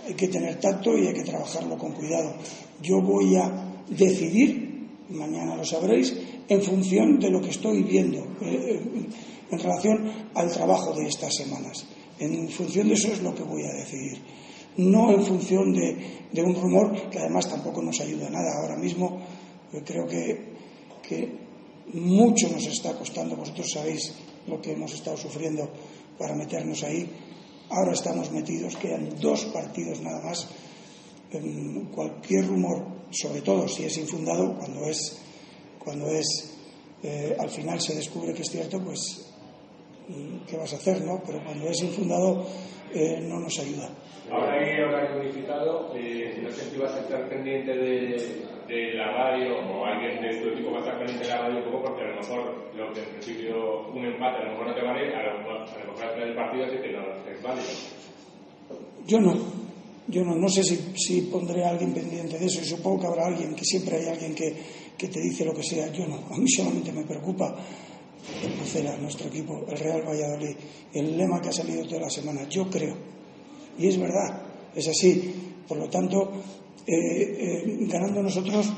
S38: hay que tener tacto y hay que trabajarlo con cuidado. Yo voy a decidir, mañana lo sabréis, en función de lo que estoy viendo, eh, en relación al trabajo de estas semanas. En función de eso es lo que voy a decidir. No en función de, de un rumor que además tampoco nos ayuda nada. Ahora mismo creo que, que mucho nos está costando, vosotros sabéis lo que hemos estado sufriendo para meternos ahí. Ahora estamos metidos, quedan dos partidos nada más. Cualquier rumor, sobre todo si es infundado, cuando es, cuando es eh, al final se descubre que es cierto, pues ¿qué vas a hacer? no? Pero cuando es infundado eh, no nos ayuda.
S40: Ahora hay horario unificado, eh, no sé si vas a estar pendiente de, de la radio o alguien de tu equipo va a estar pendiente de la radio un poco porque a lo mejor lo que en principio un empate a lo mejor no te vale, a lo mejor, a lo mejor el partido sí que no es válido.
S38: Yo no, yo no, no sé si, si pondré a alguien pendiente de eso y supongo que habrá alguien, que siempre hay alguien que, que te dice lo que sea, yo no, a mí solamente me preocupa el Pucela, nuestro equipo, el Real Valladolid, el lema que ha salido toda la semana, yo creo, y es verdad, es así, por lo tanto, eh, eh, ganando nosotros,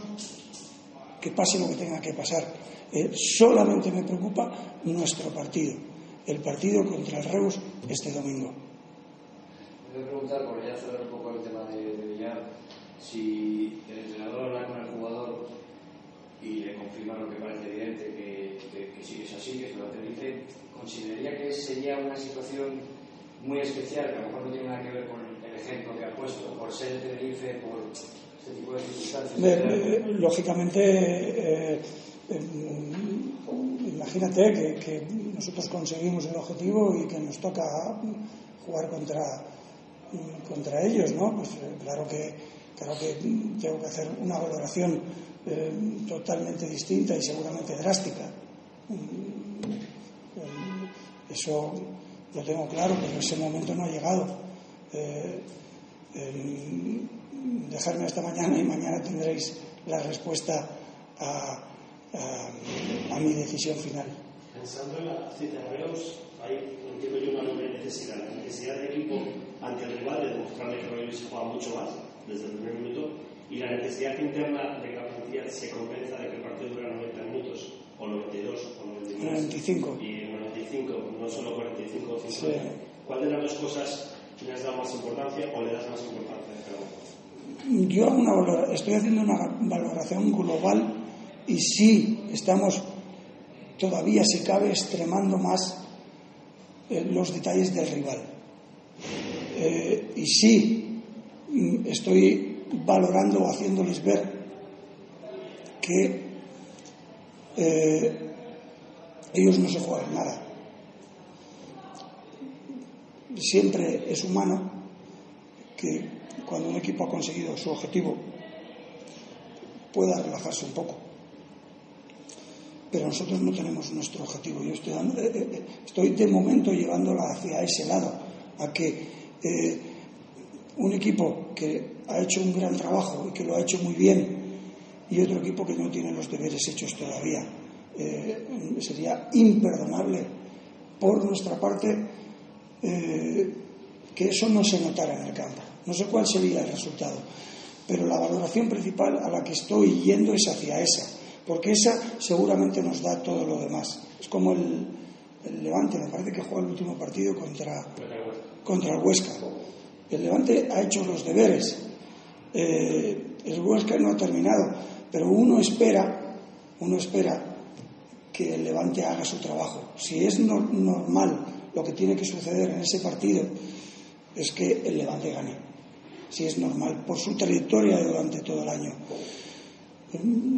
S38: que pase lo que tenga que pasar. Eh, solamente me preocupa nuestro partido, el partido contra el Reus este domingo.
S39: Quiero preguntar, por ya saber un poco el tema de, Villar, si el entrenador habla con el jugador y le confirma lo que parece evidente, que, que, sí que es así, que es lo que dice, ¿consideraría que sería una situación muy especial, que a lo mejor no tiene nada que ver con ejemplo que ha puesto, por ser Tenerife, por este tipo de circunstancias?
S38: lógicamente, eh, imagínate que, nosotros conseguimos el objetivo y que nos toca jugar contra, contra ellos, ¿no? Pues eh, claro que, claro que tengo que hacer una valoración eh, totalmente distinta y seguramente drástica. Mm, eso lo tengo claro, pero ese momento no ha llegado. Eh, dejarme hasta mañana y mañana tendréis la respuesta a, a, mi decisión final.
S41: Pensando en la cita de Reus, hay, entiendo yo, una doble necesidad. La necesidad del equipo ante el rival de demostrarle que Reus se juega mucho más desde el primer minuto y la necesidad interna de que la policía se convenza de que el partido dura 90 minutos o 92 o
S38: 95.
S41: Y en 95, no solo 45 o 50. ¿Cuál de las dos cosas le has dado más importancia o le das más importancia?
S38: Yo una estoy haciendo una valoración global y sí estamos todavía, si cabe, extremando más eh, los detalles del rival. Eh, y sí estoy valorando o haciéndoles ver que eh, ellos no se juegan nada. Siempre es humano que cuando un equipo ha conseguido su objetivo pueda relajarse un poco pero nosotros no tenemos nuestro objetivo. Yo estoy, eh, eh, eh, estoy de momento llevándola hacia ese lado, a que un equipo que ha hecho un gran trabajo y que lo ha hecho muy bien y otro equipo que no tiene los deberes hechos todavía. sería imperdonable por nuestra parte que eso no se notara en el campo. No sé cuál sería el resultado, pero la valoración principal a la que estoy yendo es hacia esa porque esa seguramente nos da todo lo demás. Es como el, Levante, me parece que juega el último partido contra, contra el Huesca. El Levante ha hecho los deberes, eh, el Huesca no ha terminado, pero uno espera, uno espera que el Levante haga su trabajo. Si es normal lo que tiene que suceder en ese partido, es que el Levante gane. Si es normal, por su trayectoria durante todo el año.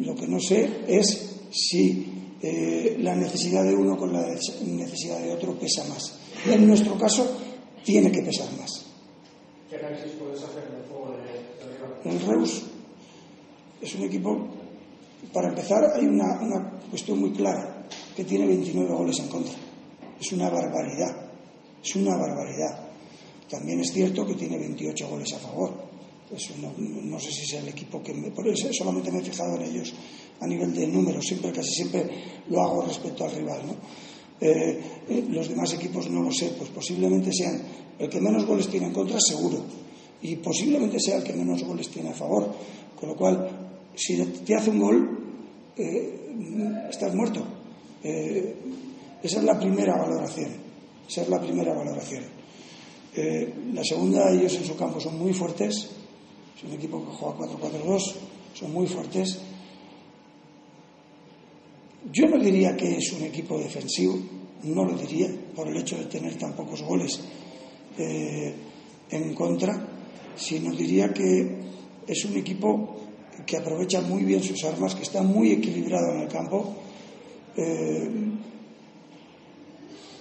S38: Lo que no sé es si eh, la necesidad de uno con la necesidad de otro pesa más. En nuestro caso, tiene que pesar más.
S41: ¿Qué análisis puedes hacer del juego de,
S38: El Reus es un equipo, para empezar, hay una, una cuestión muy clara, que tiene 29 goles en contra. Es una barbaridad, es una barbaridad. También es cierto que tiene 28 goles a favor no, sé si es el equipo que me. Por eso solamente me he fijado en ellos a nivel de números, siempre, casi siempre lo hago respecto al rival. Eh, eh, los demás equipos no lo sé, pues posiblemente sean el que menos goles tiene en contra, seguro, y posiblemente sea el que menos goles tiene a favor. Con lo cual, si te hace un gol, eh, estás muerto. Esa es la primera valoración. Esa es la primera valoración. la segunda, ellos en su campo son muy fuertes, es un equipo que juega 4-4-2, son muy fuertes. Yo no diría que es un equipo defensivo, no lo diría, por el hecho de tener tan pocos goles eh, en contra, sino diría que es un equipo que aprovecha muy bien sus armas, que está muy equilibrado en el campo, eh,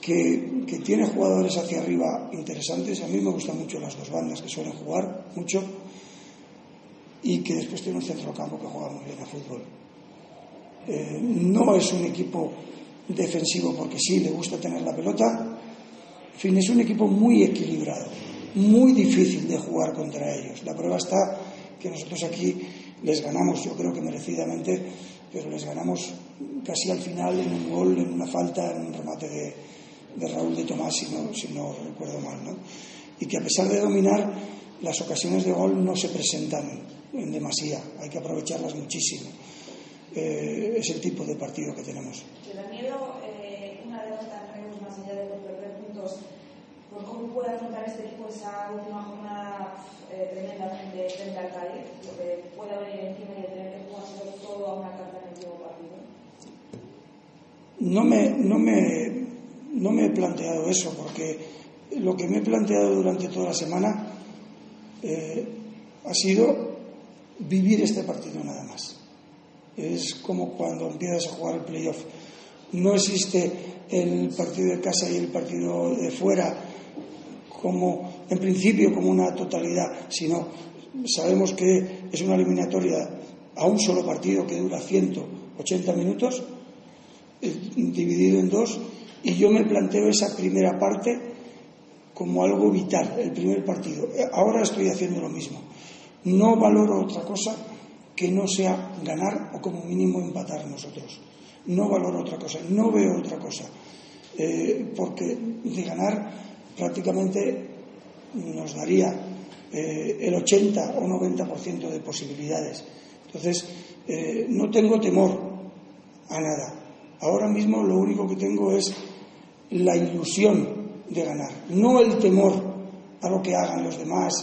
S38: que, tiene jugadores hacia arriba interesantes. A mí me gustan mucho las dos bandas que suelen jugar mucho y que después tiene un centrocampo que juega muy bien a fútbol. Eh, no es un equipo defensivo porque sí, le gusta tener la pelota. En fin, es un equipo muy equilibrado, muy difícil de jugar contra ellos. La prueba está que nosotros aquí les ganamos, yo creo que merecidamente, pero les ganamos casi al final en un gol, en una falta, en un remate de, de Raúl de Tomás, si no, si no recuerdo mal. ¿no? Y que a pesar de dominar, las ocasiones de gol no se presentan en demasía, hay que aprovecharlas muchísimo. Eh, es el tipo de partido que tenemos.
S42: ¿Te da miedo eh, una derrota en Reus más allá de los perder puntos? ¿Por cómo puede afrontar este equipo esa última jornada eh, tremendamente frente al Cádiz? Lo que puede haber encima y tener que jugar todo a una carta en el último partido.
S38: No me, no, me, no me he planteado eso, porque lo que me he planteado durante toda la semana eh, ha sido vivir este partido nada más. Es como cuando empiezas a jugar el playoff. No existe el partido de casa y el partido de fuera como, en principio, como una totalidad, sino sabemos que es una eliminatoria a un solo partido que dura 180 minutos, eh, dividido en dos, y yo me planteo esa primera parte como algo vital, el primer partido. Eh, ahora estoy haciendo lo mismo. No valoro otra cosa que no sea ganar o como mínimo empatar nosotros. No valoro otra cosa, no veo otra cosa. Eh, porque de ganar prácticamente nos daría eh, el 80 o 90% de posibilidades. Entonces, no tengo temor a nada. Ahora mismo lo único que tengo es la ilusión de ganar, no el temor a lo que hagan los demás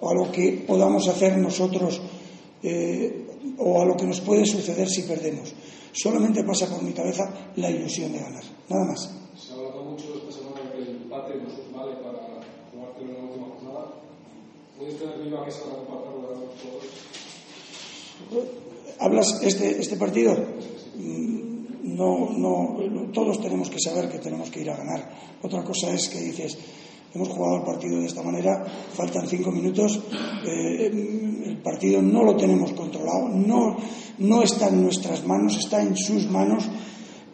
S38: o a lo que podamos hacer nosotros eh, o a lo que nos puede suceder si perdemos. Solamente pasa por mi cabeza la ilusión de ganar, nada más.
S43: Se ha hablado mucho esta semana de que el empate no vale para jugarte en la última jornada. ¿Puedes tener viva que salga empatar
S38: ¿Hablas este, este partido? Mm, no, no, todos tenemos que saber que tenemos que ir a ganar. Otra cosa es que dices, hemos jugado el partido de esta manera, faltan cinco minutos, eh, el partido no lo tenemos controlado, no, no está en nuestras manos, está en sus manos,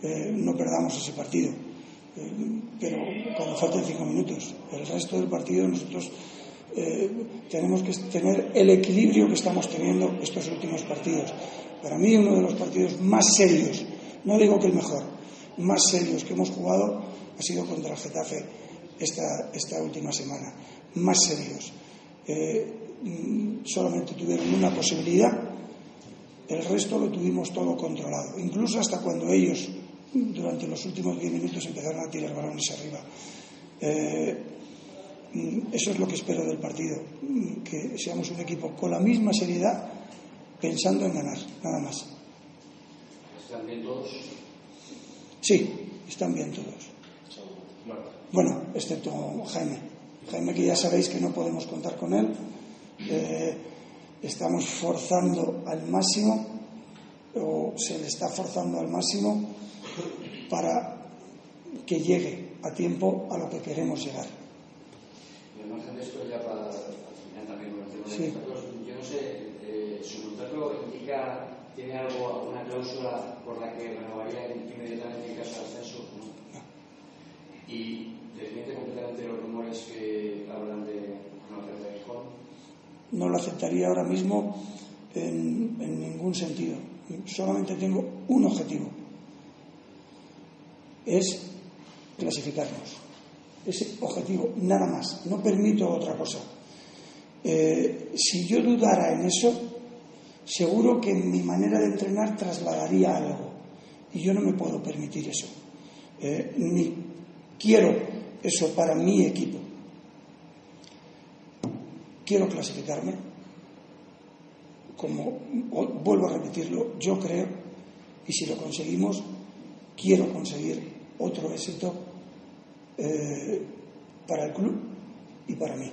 S38: eh, no perdamos ese partido. Eh, pero cuando faltan cinco minutos, el resto del partido nosotros tenemos que tener el equilibrio que estamos teniendo estos últimos partidos. Para mí uno de los partidos más serios, no digo que el mejor, más serios que hemos jugado ha sido contra el Getafe esta, esta última semana, más serios. Eh, mm, solamente tuvieron una posibilidad, el resto lo tuvimos todo controlado, incluso hasta cuando ellos, durante los últimos diez minutos, empezaron a tirar balones arriba. Eh, mm, eso es lo que espero del partido, mm, que seamos un equipo con la misma seriedad, pensando en ganar, nada más.
S39: ¿Están bien todos?
S38: Sí, están bien todos. Bueno, excepto Jaime. Jaime que ya sabéis que no podemos contar con él. Eh, estamos forzando al máximo, o se le está forzando al máximo, para que llegue a tiempo a lo que queremos llegar.
S39: Sí. yo no sé, eh, su contrato indica, tiene algo, alguna cláusula por la que renovaría inmediatamente en caso de ascenso. ¿no? Y ¿Desmiente completamente los rumores que hablan de una oferta de Gijón?
S38: No lo aceptaría ahora mismo en, en ningún sentido. Solamente tengo un objetivo. Es clasificarnos. Ese objetivo, nada más. No permito otra cosa. Eh, si yo dudara en eso, seguro que mi manera de entrenar trasladaría algo. Y yo no me puedo permitir eso. Eh, ni quiero eso para mi equipo. Quiero clasificarme, como vuelvo a repetirlo, yo creo, y si lo conseguimos, quiero conseguir otro éxito eh, para el club y para mí,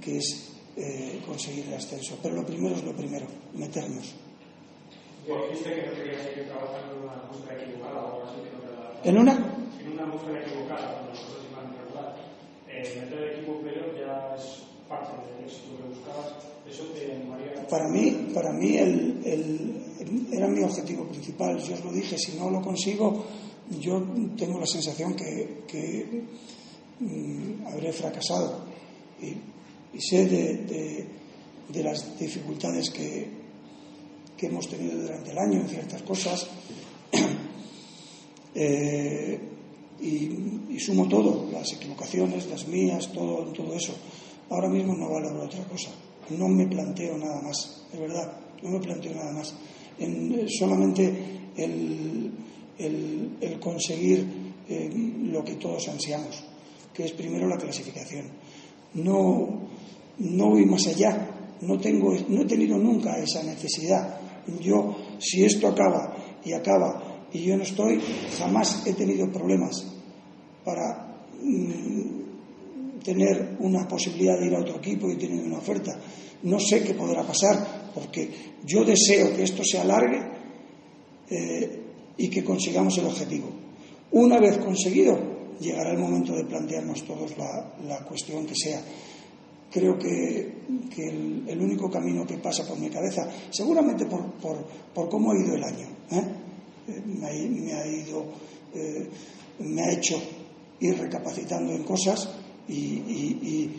S38: que es eh, conseguir el ascenso. Pero lo primero es lo primero, meternos. ¿En una?
S43: En una equivocada, meter equipo ya es parte del éxito que buscabas. ¿Eso te animaría?
S38: Para mí, para mí el, el, era mi objetivo principal. Yo os lo dije, si no lo consigo, yo tengo la sensación que, que mm, habré fracasado. Y, y sé de, de, las dificultades que, que hemos tenido durante el año en ciertas cosas. eh, y, sumo todo, las equivocaciones, las mías, todo, todo eso. Ahora mismo no valoro otra cosa. No me planteo nada más, de verdad, no me planteo nada más. En, solamente el, el, conseguir eh, lo que todos ansiamos, que es primero la clasificación. No, no voy más allá, no, tengo, no he tenido nunca esa necesidad. Yo, si esto acaba y acaba y yo no estoy, jamás he tenido problemas para mm, tener una posibilidad de ir a otro equipo y tener una oferta. No sé qué podrá pasar, porque yo deseo que esto se alargue eh, y que consigamos el objetivo. Una vez conseguido, llegará el momento de plantearnos todos la, cuestión que sea. Creo que, el, único camino que pasa por mi cabeza, seguramente por, por, cómo ha ido el año, ¿eh? Eh, me, ha, ido, me ha hecho ir recapacitando en cosas y,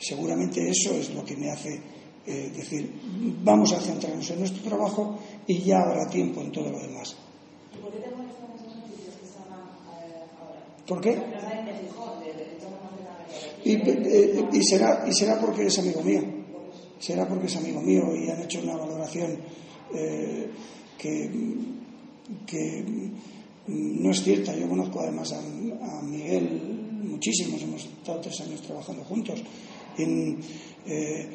S38: seguramente eso es lo que me hace decir, vamos a centrarnos en nuestro trabajo y ya habrá tiempo en todo lo demás.
S42: por qué te molestan noticias que están ahora?
S38: ¿Por qué? Y, eh, y, será, y será porque es amigo mío. Será porque es amigo mío y han hecho una valoración eh, que, no es cierta. Yo conozco además a, Miguel muchísimos, hemos estado tres años trabajando juntos. En, eh,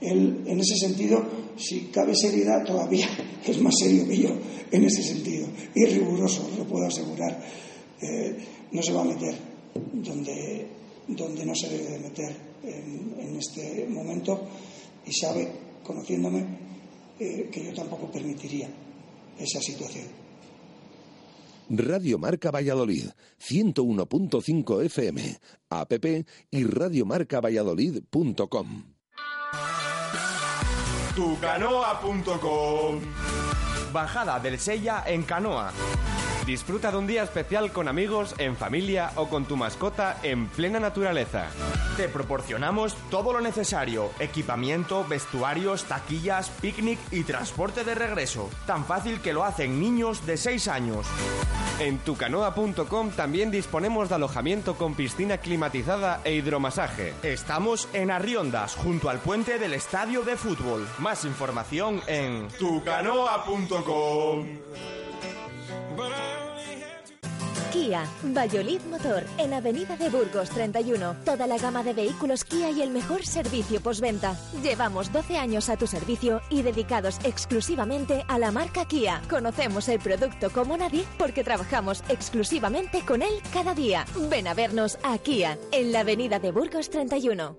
S38: él, en ese sentido, si cabe seriedad, todavía es más serio que yo en ese sentido. Y riguroso, lo puedo asegurar. Eh, no se va a meter donde, donde no se debe de meter en, este momento y sabe, conociéndome, eh, que yo tampoco permitiría esa situación.
S21: Radio Marca Valladolid, 101.5 FM, app y radiomarcavalladolid.com.
S41: Tucanoa.com Bajada del Sella en canoa. Disfruta de un día especial con amigos, en familia o con tu mascota en plena naturaleza. Te proporcionamos todo lo necesario: equipamiento, vestuarios, taquillas, picnic y transporte de regreso. Tan fácil que lo hacen niños de 6 años. En tucanoa.com también disponemos de alojamiento con piscina climatizada e hidromasaje. Estamos en Arriondas, junto al puente del estadio de fútbol. Más información en tucanoa.com.
S3: Kia, Valladolid Motor, en Avenida de Burgos 31. Toda la gama de vehículos Kia y el mejor servicio postventa. Llevamos 12 años a tu servicio y dedicados exclusivamente a la marca Kia. Conocemos el producto como nadie porque trabajamos exclusivamente con él cada día. Ven a vernos a Kia, en la Avenida de Burgos 31.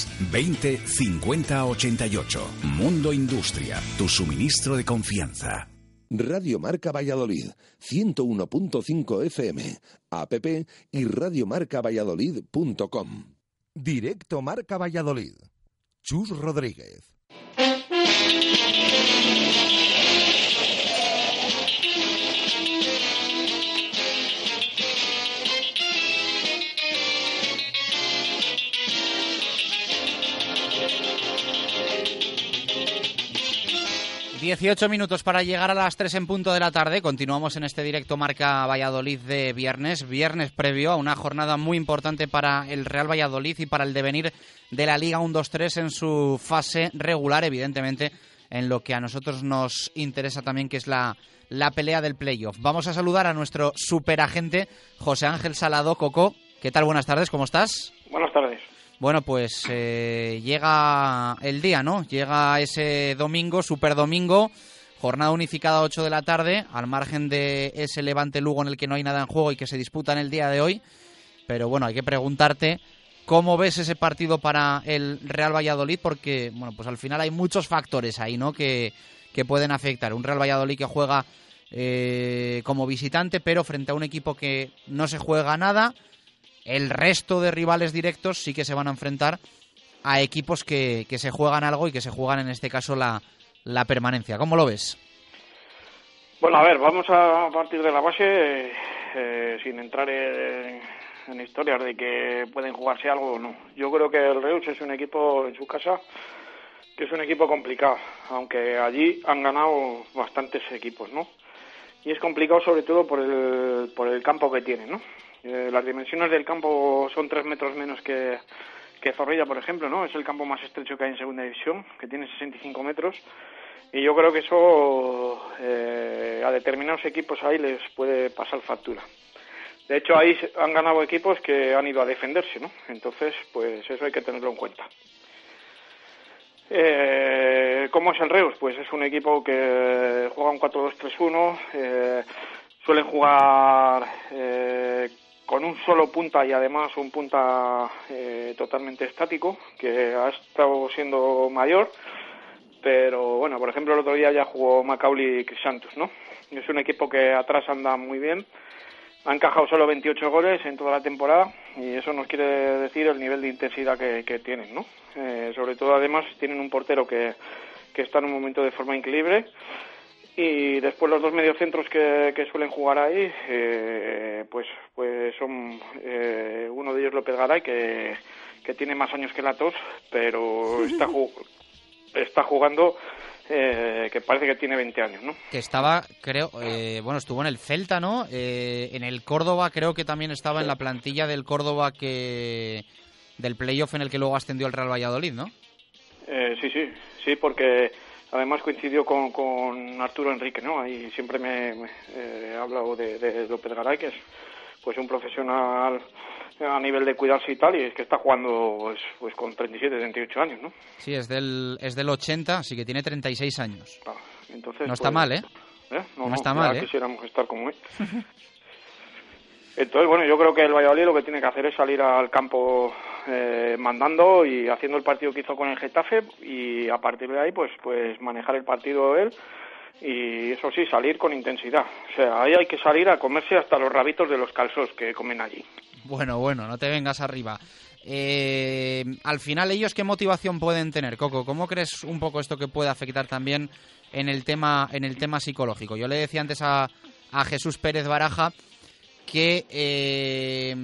S13: 20 50 88. Mundo Industria, tu suministro de confianza.
S21: Radio Marca Valladolid, 101.5 FM, app y radiomarcavalladolid.com. Directo Marca Valladolid. Chus Rodríguez.
S6: 18 minutos para llegar a las 3 en punto de la tarde. Continuamos en este directo Marca Valladolid de viernes, viernes previo a una jornada muy importante para el Real Valladolid y para el devenir de la Liga 1-2-3 en su fase regular, evidentemente, en lo que a nosotros nos interesa también, que es la, la pelea del playoff. Vamos a saludar a nuestro superagente José Ángel Salado Coco. ¿Qué tal? Buenas tardes, ¿cómo estás?
S44: Buenas tardes.
S6: Bueno, pues eh, llega el día, ¿no? Llega ese domingo, super domingo, jornada unificada a 8 de la tarde, al margen de ese Levante Lugo en el que no hay nada en juego y que se disputa en el día de hoy. Pero bueno, hay que preguntarte cómo ves ese partido para el Real Valladolid, porque bueno, pues al final hay muchos factores ahí, ¿no? Que, que pueden afectar. Un Real Valladolid que juega eh, como visitante, pero frente a un equipo que no se juega nada el resto de rivales directos sí que se van a enfrentar a equipos que, que se juegan algo y que se juegan en este caso la, la permanencia. ¿Cómo lo ves?
S44: Bueno, a ver, vamos a partir de la base, eh, sin entrar en, en historias de que pueden jugarse algo o no. Yo creo que el Reus es un equipo en su casa que es un equipo complicado, aunque allí han ganado bastantes equipos, ¿no? Y es complicado sobre todo por el, por el campo que tiene, ¿no? Eh, las dimensiones del campo son tres metros menos que, que Zorrilla, por ejemplo, ¿no? Es el campo más estrecho que hay en segunda división, que tiene 65 metros. Y yo creo que eso eh, a determinados equipos ahí les puede pasar factura. De hecho, ahí han ganado equipos que han ido a defenderse, ¿no? Entonces, pues eso hay que tenerlo en cuenta. Eh, ¿Cómo es el Reus? Pues es un equipo que juega un 4-2-3-1, eh, suelen jugar eh, con un solo punta y además un punta eh, totalmente estático, que ha estado siendo mayor, pero bueno, por ejemplo el otro día ya jugó Macaulay Crisantos, ¿no? Es un equipo que atrás anda muy bien, ha encajado solo 28 goles en toda la temporada y eso nos quiere decir el nivel de intensidad que, que tienen, ¿no? Eh, sobre todo, además, tienen un portero que, que está en un momento de forma increíble y después los dos mediocentros que, que suelen jugar ahí, eh, pues, pues son eh, uno de ellos López Garay, que, que tiene más años que la tos, pero está, está jugando eh, que parece que tiene 20 años, ¿no?
S6: Que estaba, creo, eh, bueno, estuvo en el Celta, ¿no? Eh, en el Córdoba creo que también estaba en la plantilla del Córdoba que del playoff en el que luego ascendió el Real Valladolid, ¿no?
S44: Eh, sí, sí, sí, porque además coincidió con, con Arturo Enrique, ¿no? Ahí siempre me, me eh, he hablado de, de López Garay, que es pues un profesional a nivel de cuidarse y tal, y es que está jugando pues, pues con 37, 38 años, ¿no?
S6: Sí, es del, es del 80, así que tiene 36 años.
S44: Ah, entonces,
S6: no está
S44: pues,
S6: mal, ¿eh?
S44: ¿eh?
S6: No,
S44: No,
S6: está mal, ¿eh?
S44: quisiéramos estar como él. Entonces, bueno, yo creo que el Valladolid lo que tiene que hacer es salir al campo eh, mandando y haciendo el partido que hizo con el Getafe y a partir de ahí, pues, pues manejar el partido él y eso sí, salir con intensidad. O sea, ahí hay que salir a comerse hasta los rabitos de los calzos que comen allí.
S6: Bueno, bueno, no te vengas arriba. Eh, al final, ¿ellos qué motivación pueden tener, Coco? ¿Cómo crees un poco esto que puede afectar también en el tema, en el tema psicológico? Yo le decía antes a, a Jesús Pérez Baraja que eh,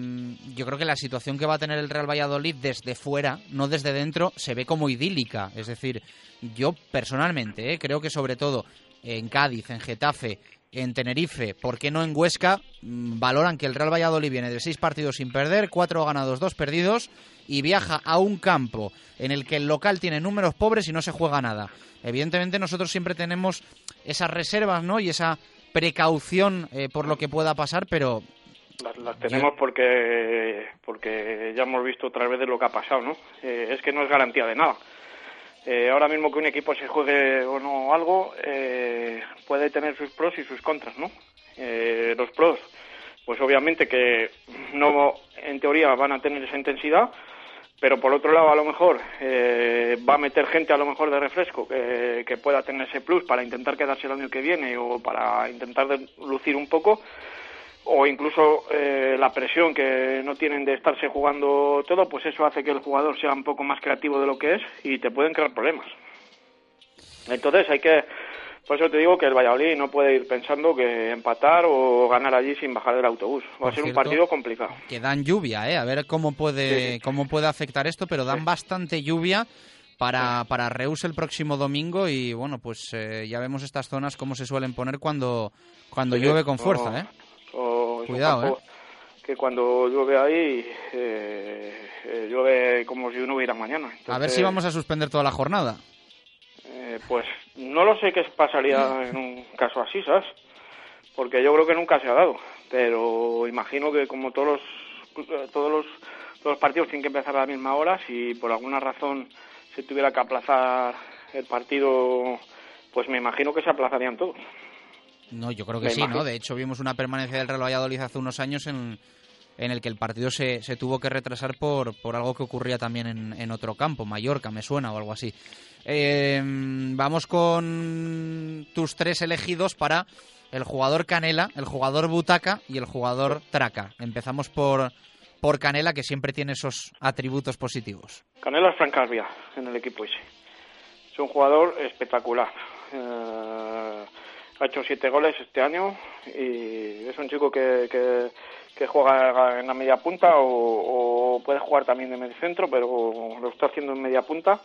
S6: yo creo que la situación que va a tener el Real Valladolid desde fuera, no desde dentro, se ve como idílica. Es decir, yo personalmente eh, creo que sobre todo en Cádiz, en Getafe, en Tenerife, ¿por qué no en Huesca? mm, Valoran que el Real Valladolid viene de seis partidos sin perder, cuatro ganados, dos perdidos, y viaja a un campo en el que el local tiene números pobres y no se juega nada. Evidentemente nosotros siempre tenemos esas reservas, ¿no? Y esa precaución eh, por lo que pueda pasar, pero
S44: Las, las tenemos porque porque ya hemos visto otra vez de lo que ha pasado, ¿no? Eh, es que no es garantía de nada. Eh, ahora mismo que un equipo se juegue o no algo, eh, puede tener sus pros y sus contras, ¿no? Eh, los pros, pues obviamente que no, en teoría, van a tener esa intensidad, pero por otro lado, a lo mejor eh, va a meter gente, a lo mejor de refresco, que, que pueda tener ese plus para intentar quedarse el año que viene o para intentar lucir un poco o incluso eh, la presión que no tienen de estarse jugando todo, pues eso hace que el jugador sea un poco más creativo de lo que es y te pueden crear problemas. Entonces hay que, por eso te digo que el Valladolid no puede ir pensando que empatar o ganar allí sin bajar del autobús. Va a ser un partido complicado.
S6: que dan lluvia, ¿eh? A ver cómo puede, cómo puede afectar esto, pero dan bastante lluvia para, para Reus el próximo domingo y bueno, pues eh, ya vemos estas zonas cómo se suelen poner cuando, cuando
S44: Sí,
S6: llueve con fuerza, ¿eh?
S44: Un
S6: Cuidado,
S44: campo Que cuando llueve ahí, eh, eh, llueve como si no hubiera mañana.
S6: A ver si vamos a suspender toda la jornada.
S44: Eh, pues no lo sé qué pasaría en un caso así, ¿sabes? Porque yo creo que nunca se ha dado, pero imagino que como todos los eh, todos los todos los partidos tienen que empezar a la misma hora, si por alguna razón se tuviera que aplazar el partido, pues me imagino que se aplazarían todos.
S6: No, yo creo que
S44: Me
S6: sí,
S44: imagino.
S6: ¿no? De hecho, vimos una permanencia del Real Valladolid hace unos años en, en el que el partido se, se tuvo que retrasar por, por algo que ocurría también en, en otro campo, Mallorca, me suena, o algo así. Eh, vamos con tus tres elegidos para el jugador Canela, el jugador Butaca y el jugador Traca. Empezamos por, por Canela, que siempre tiene esos atributos positivos.
S44: Canela es Francarbia en el equipo ese. Es un jugador espectacular. Eh, ha hecho siete goles este año y es un chico que, que, que juega en la media punta o, o puede jugar también de medio centro, pero lo está haciendo en media punta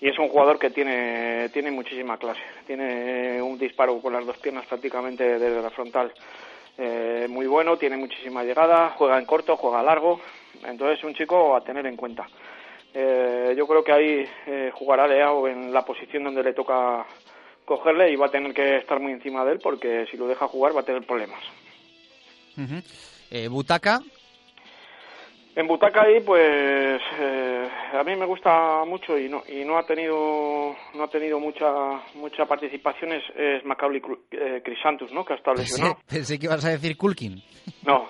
S44: y es un jugador que tiene, tiene muchísima clase. Tiene un disparo con las dos piernas prácticamente desde la frontal eh, muy bueno, tiene muchísima llegada, juega en corto, juega largo, entonces es un chico a tener en cuenta. Eh, yo creo que ahí eh, jugará Leao en la posición donde le toca cogerle y va a tener que estar muy encima de él porque si lo deja jugar va a tener problemas.
S6: Eh, Butaca,
S44: en Butaca ahí, pues eh, a mí me gusta mucho y no y no ha tenido no ha tenido mucha mucha participación es, es Macaulay eh, Crisantus, ¿no? Que ha estado lesionado.
S6: Pensé, pensé que ibas a decir Kulkin.
S44: No,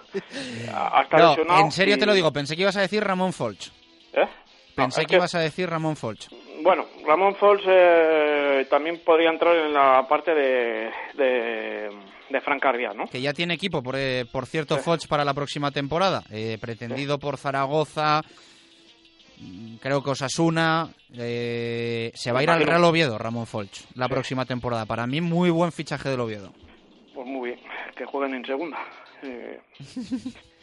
S44: ha estado
S6: No,
S44: lesionado.
S6: en serio
S44: y-
S6: te lo digo, pensé que ibas a decir Ramón Folch.
S44: ¿Eh?
S6: Pensé que
S44: que-
S6: ibas a decir Ramón Folch.
S44: Bueno, Ramón Fols eh, también podría entrar en la parte de de, de Fran Carvia, ¿no?
S6: Que ya tiene equipo, por, eh, por cierto, Folch para la próxima temporada. Eh, pretendido por Zaragoza, creo que Osasuna. eh, se va a ir al. Real Oviedo, Ramón Folch, la próxima temporada. Para mí, muy buen fichaje del Oviedo.
S44: Pues muy bien, que jueguen en segunda.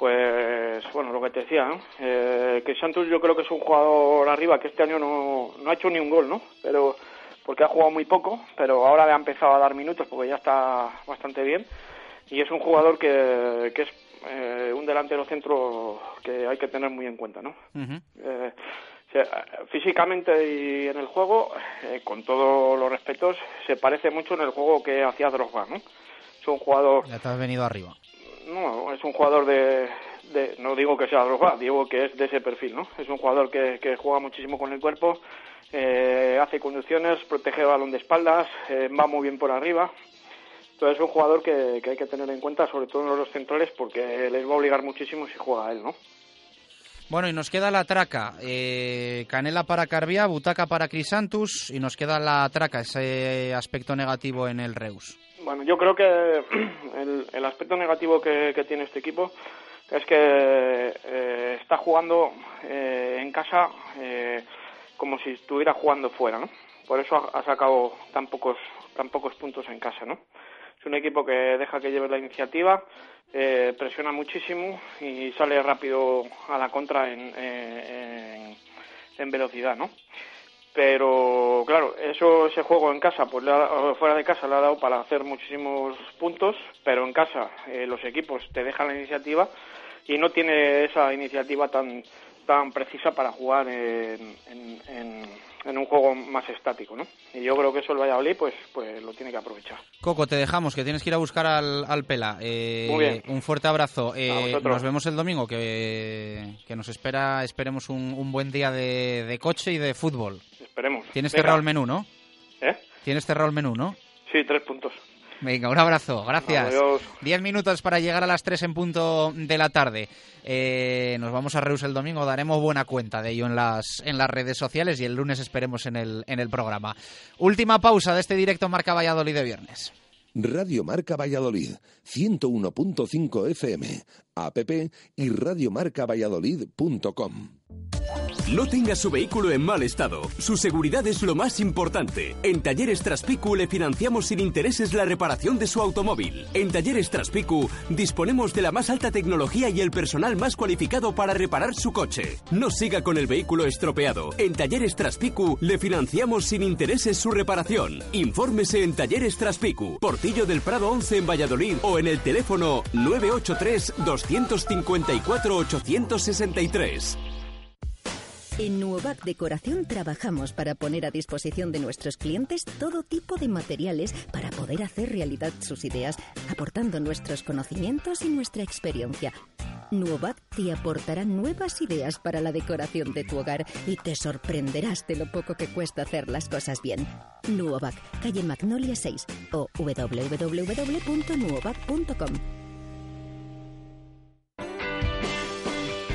S44: Pues bueno, lo que te decía, ¿no? Eh, que Santos yo creo que es un jugador arriba que este año no, no ha hecho ni un gol, ¿no? Pero porque ha jugado muy poco, pero ahora le ha empezado a dar minutos porque ya está bastante bien y es un jugador que, que es eh, un delantero centro que hay que tener muy en cuenta, ¿no? Eh, o sea, físicamente y en el juego, eh, con todos los respetos, se parece mucho en el juego que hacía Drogba, ¿no? Es un jugador,
S6: Ya te has venido arriba.
S44: No, es un jugador de, no digo que sea Drogba, digo que es de ese perfil, ¿no? Es un jugador que, juega muchísimo con el cuerpo, eh, hace conducciones, protege el balón de espaldas, eh, va muy bien por arriba. Entonces es un jugador que, hay que tener en cuenta, sobre todo en los centrales, porque les va a obligar muchísimo si juega él, ¿no?
S6: Bueno, y nos queda la traca. eh, Canela para Carbia, Butaca para Crisantus y nos queda la traca, ese aspecto negativo en el Reus.
S44: Bueno, yo creo que el, el aspecto negativo que, tiene este equipo es que eh, está jugando eh, en casa eh, como si estuviera jugando fuera, ¿no? Por eso ha, ha sacado tan pocos, tan pocos puntos en casa, ¿no? Es un equipo que deja que lleve la iniciativa, eh, presiona muchísimo y sale rápido a la contra en, eh, en, en velocidad, ¿no? Pero claro, eso ese juego en casa, pues le ha- fuera de casa le ha dado para hacer muchísimos puntos, pero en casa eh, los equipos te dejan la iniciativa y no tiene esa iniciativa tan tan precisa para jugar en, en, en- en un juego más estático, ¿no? Y yo creo que eso el Valladolid pues pues lo tiene que aprovechar.
S6: Coco, te dejamos, que tienes que ir a buscar al, al Pela. Eh,
S44: Muy bien.
S6: Un fuerte abrazo. Eh, nos vemos el domingo, que, que nos espera, esperemos un, un buen día de, de coche y de fútbol.
S44: Esperemos.
S6: Tienes
S44: Venga.
S6: cerrado el menú, ¿no?
S44: ¿Eh?
S6: Tienes cerrado el menú, ¿no?
S44: Sí, tres puntos.
S6: Venga, un abrazo, gracias.
S44: Adiós.
S6: Diez minutos para llegar a las tres en punto de la tarde. Eh, nos vamos a Reus el domingo, daremos buena cuenta de ello en las, en las redes sociales y el lunes esperemos en el, en el programa. Última pausa de este directo Marca Valladolid de viernes.
S27: Radio Marca Valladolid, 101.5 FM, app y radiomarcavalladolid.com.
S45: No tenga su vehículo en mal estado. Su seguridad es lo más importante. En Talleres Traspicu le financiamos sin intereses la reparación de su automóvil. En Talleres Traspicu disponemos de la más alta tecnología y el personal más cualificado para reparar su coche. No siga con el vehículo estropeado. En Talleres Traspicu le financiamos sin intereses su reparación. Infórmese en Talleres Traspicu, Portillo del Prado 11 en Valladolid o en el teléfono 983 254 863.
S46: En Nuovac Decoración trabajamos para poner a disposición de nuestros clientes todo tipo de materiales para poder hacer realidad sus ideas, aportando nuestros conocimientos y nuestra experiencia. Nuovac te aportará nuevas ideas para la decoración de tu hogar y te sorprenderás de lo poco que cuesta hacer las cosas bien. Nuovac, calle Magnolia 6 o www.nuovac.com.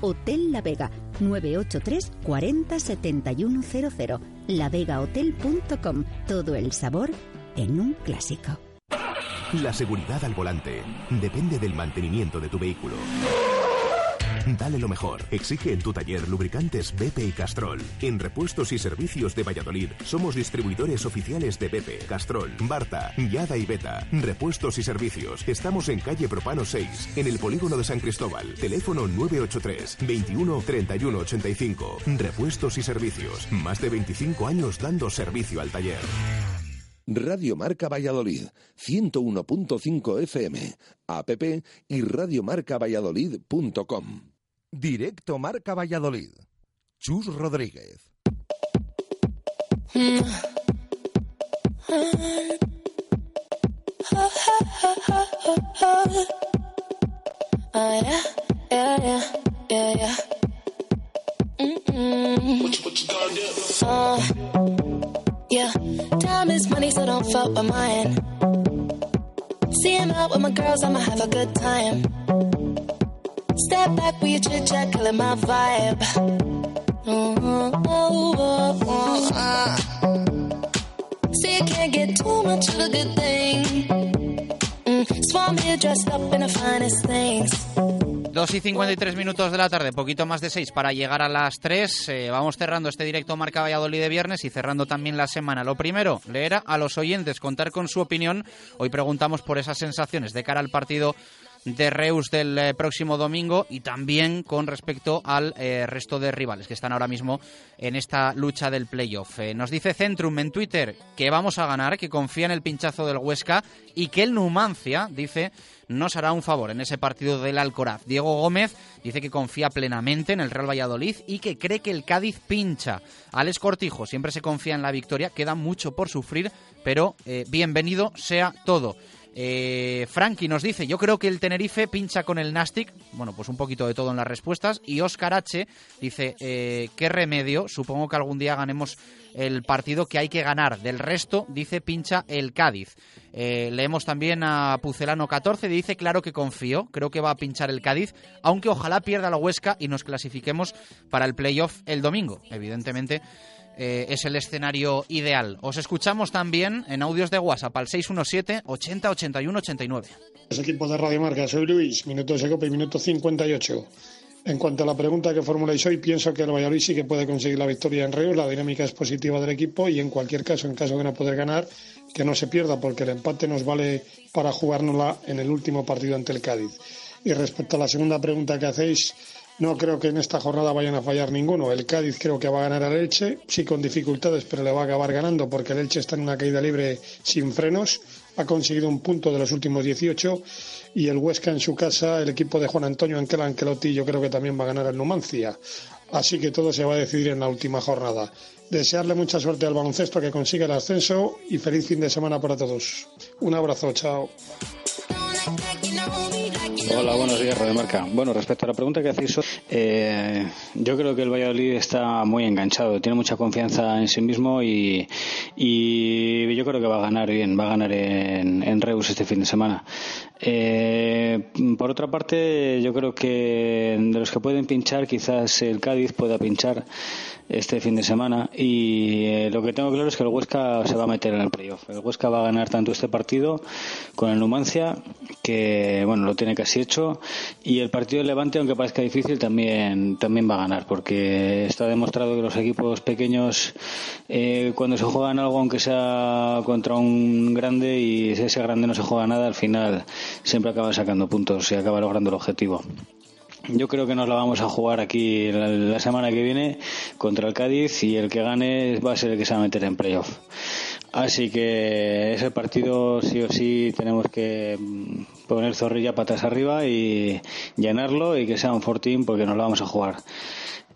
S46: Hotel La Vega, 983 40 7100. lavegahotel.com. Todo el sabor en un clásico.
S8: La seguridad al volante depende del mantenimiento de tu vehículo. Dale lo mejor. Exige en tu taller lubricantes BP y Castrol. En repuestos y servicios de Valladolid somos distribuidores oficiales de BP, Castrol, Barta, Yada y Beta. Repuestos y servicios. Estamos en calle Propano 6, en el polígono de San Cristóbal. Teléfono 983 21 31 85. Repuestos y servicios. Más de 25 años dando servicio al taller.
S21: Radio Marca Valladolid, 101.5 FM, app y radiomarcavalladolid.com.
S47: Directo Marca Valladolid. Chus Rodríguez.
S4: Yeah, time is money, so don't fuck with mine. Seeing out with my girls, I'ma have a good time. Step back with your chit chat, killing my vibe. Mm-hmm. Oh, oh, oh. See, I can't get too much of a good thing. Mm, Swan here dressed up in the finest things.
S6: 2 y 53 minutos de la tarde, poquito más de 6 para llegar a las 3. Eh, vamos cerrando este directo Marca Valladolid de viernes y cerrando también la semana. Lo primero, leer a los oyentes, contar con su opinión. Hoy preguntamos por esas sensaciones de cara al partido de Reus del eh, próximo domingo y también con respecto al eh, resto de rivales que están ahora mismo en esta lucha del playoff. Eh, nos dice Centrum en Twitter que vamos a ganar, que confía en el pinchazo del Huesca y que el Numancia, dice, nos hará un favor en ese partido del Alcoraz. Diego Gómez dice que confía plenamente en el Real Valladolid y que cree que el Cádiz pincha. Alex Cortijo siempre se confía en la victoria, queda mucho por sufrir, pero bienvenido sea todo. Eh, Frankie nos dice, yo creo que el Tenerife pincha con el Nastic. Bueno, pues un poquito de todo en las respuestas. Y Oscar H dice, eh, ¿qué remedio? Supongo que algún día ganemos el partido que hay que ganar. Del resto, dice, pincha el Cádiz. Eh, leemos también a Pucelano 14, dice, claro que confío, creo que va a pinchar el Cádiz, aunque ojalá pierda la Huesca y nos clasifiquemos para el playoff el domingo. Evidentemente eh, es el escenario ideal. Os escuchamos también en audios de WhatsApp al 617 80 81 89.
S48: Los equipos de Radio Marca, soy Luis, minuto de Secope, minuto 58. En cuanto a la pregunta que formuláis hoy, pienso que el Valladolid sí que puede conseguir la victoria en Reus, la dinámica es positiva del equipo y en cualquier caso, en caso de no poder ganar, que no se pierda porque el empate nos vale para jugárnosla en el último partido ante el Cádiz. Y respecto a la segunda pregunta que hacéis, no creo que en esta jornada vayan a fallar ninguno. El Cádiz creo que va a ganar al Elche, sí con dificultades, pero le va a acabar ganando porque el Elche está en una caída libre sin frenos. Ha conseguido un punto de los últimos 18 y el Huesca en su casa, el equipo de Juan Antonio Anquel Anquelotti, yo creo que también va a ganar al Numancia. Así que todo se va a decidir en la última jornada. Desearle mucha suerte al baloncesto que consiga el ascenso y feliz fin de semana para todos. Un abrazo, chao.
S49: Hola, buenos días, Radio. Bueno, respecto a la pregunta que hacéis, eh, yo creo que el Valladolid está muy enganchado, tiene mucha confianza en sí mismo y, y yo creo que va a ganar bien, va a ganar en, en Reus este fin de semana. Eh, por otra parte, yo creo que de los que pueden pinchar, quizás el Cádiz pueda pinchar este fin de semana y eh, lo que tengo claro es que el Huesca se va a meter en el playoff. El Huesca va a ganar tanto este partido con el Numancia, que bueno, lo tiene casi hecho, y el partido de Levante, aunque parezca difícil, también, también va a ganar, porque está demostrado que los equipos pequeños, eh, cuando se juegan algo, aunque sea contra un grande y ese grande no se juega nada, al final siempre acaba sacando puntos y acaba logrando el objetivo. Yo creo que nos la vamos a jugar aquí la, semana que viene contra el Cádiz y el que gane va a ser el que se va a meter en playoff. Así que ese partido sí o sí tenemos que mm, poner zorrilla patas arriba y llenarlo y que sea un fortín porque nos lo vamos a jugar.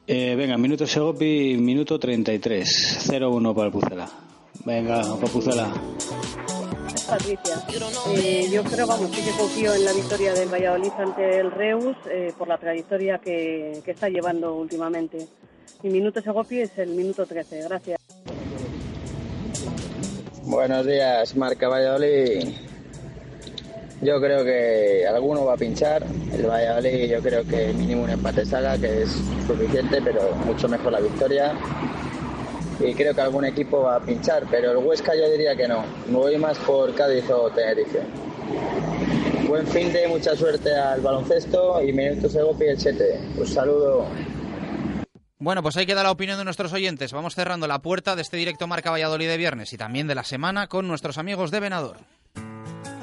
S49: Eh, venga, minuto Segopi, minuto 33, 0-1 para el Pucela. Venga, para Pucela.
S4: Patricia. Eh, yo creo, vamos, sí que confío en la victoria del Valladolid ante el Reus eh, por la trayectoria que, está llevando últimamente. Mi minuto Segopi es el minuto 13. Gracias.
S50: Buenos días, Marca Valladolid. Yo creo que alguno va a pinchar. El Valladolid yo creo que mínimo un empate saga, que es suficiente, pero mucho mejor la victoria. Y creo que algún equipo va a pinchar, pero el Huesca yo diría que no. Me voy más por Cádiz o Tenerife. Buen fin de mucha suerte al baloncesto y minutos Segopi el 7. Un saludo.
S6: Bueno, pues ahí queda la opinión de nuestros oyentes. Vamos cerrando la puerta de este directo Marca Valladolid de viernes y también de la semana con nuestros amigos de Venador.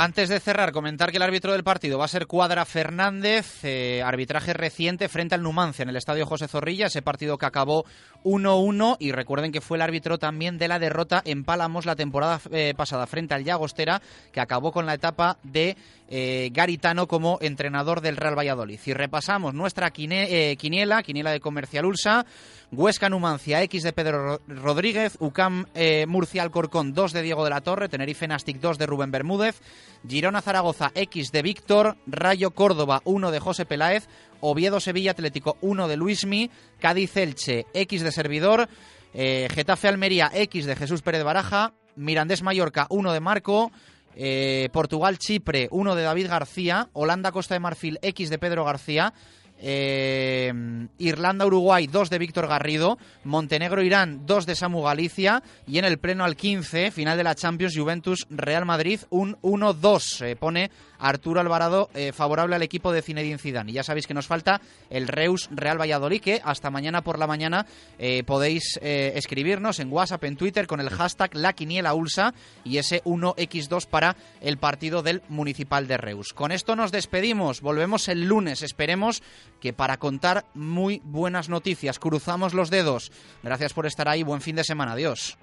S6: Antes de cerrar, comentar que el árbitro del partido va a ser Cuadra Fernández, eh, arbitraje reciente frente al Numancia en el estadio José Zorrilla, ese partido que acabó 1-1 y recuerden que fue el árbitro también de la derrota en Pálamos la temporada eh, pasada frente al Llagostera, que acabó con la etapa de eh, Garitano como entrenador del Real Valladolid. Y repasamos nuestra quine- quiniela, quiniela de Comercial Ulsa, Huesca Numancia, X de Pedro Ro- Rodríguez, UCAM eh, Murcia Alcorcón 2 de Diego de la Torre, Tenerife Nastic 2 de Rubén Bermúdez, Girona Zaragoza X de Víctor, Rayo Córdoba 1 de José Peláez, Oviedo Sevilla Atlético 1 de Luismi, Cádiz Elche X de Servidor, eh, Getafe Almería X de Jesús Pérez Baraja, Mirandés Mallorca 1 de Marco, eh, Portugal Chipre 1 de David García, Holanda Costa de Marfil X de Pedro García, eh, Irlanda Uruguay 2 de Víctor Garrido, Montenegro Irán 2 de Samu Galicia y en el pleno al 15, final de la Champions Juventus Real Madrid un 1-2. Se pone Arturo Alvarado eh, favorable al equipo de Zinedine Zidane. Y ya sabéis que nos falta el Reus Real Valladolid que hasta mañana por la mañana eh, podéis eh, escribirnos en WhatsApp, en Twitter con el hashtag La Quiniela Ulsa y ese 1x2 para el partido del Municipal de Reus. Con esto nos despedimos, volvemos el lunes, esperemos que para contar muy buenas noticias. Cruzamos los dedos. Gracias por estar ahí. Buen fin de semana. Adiós.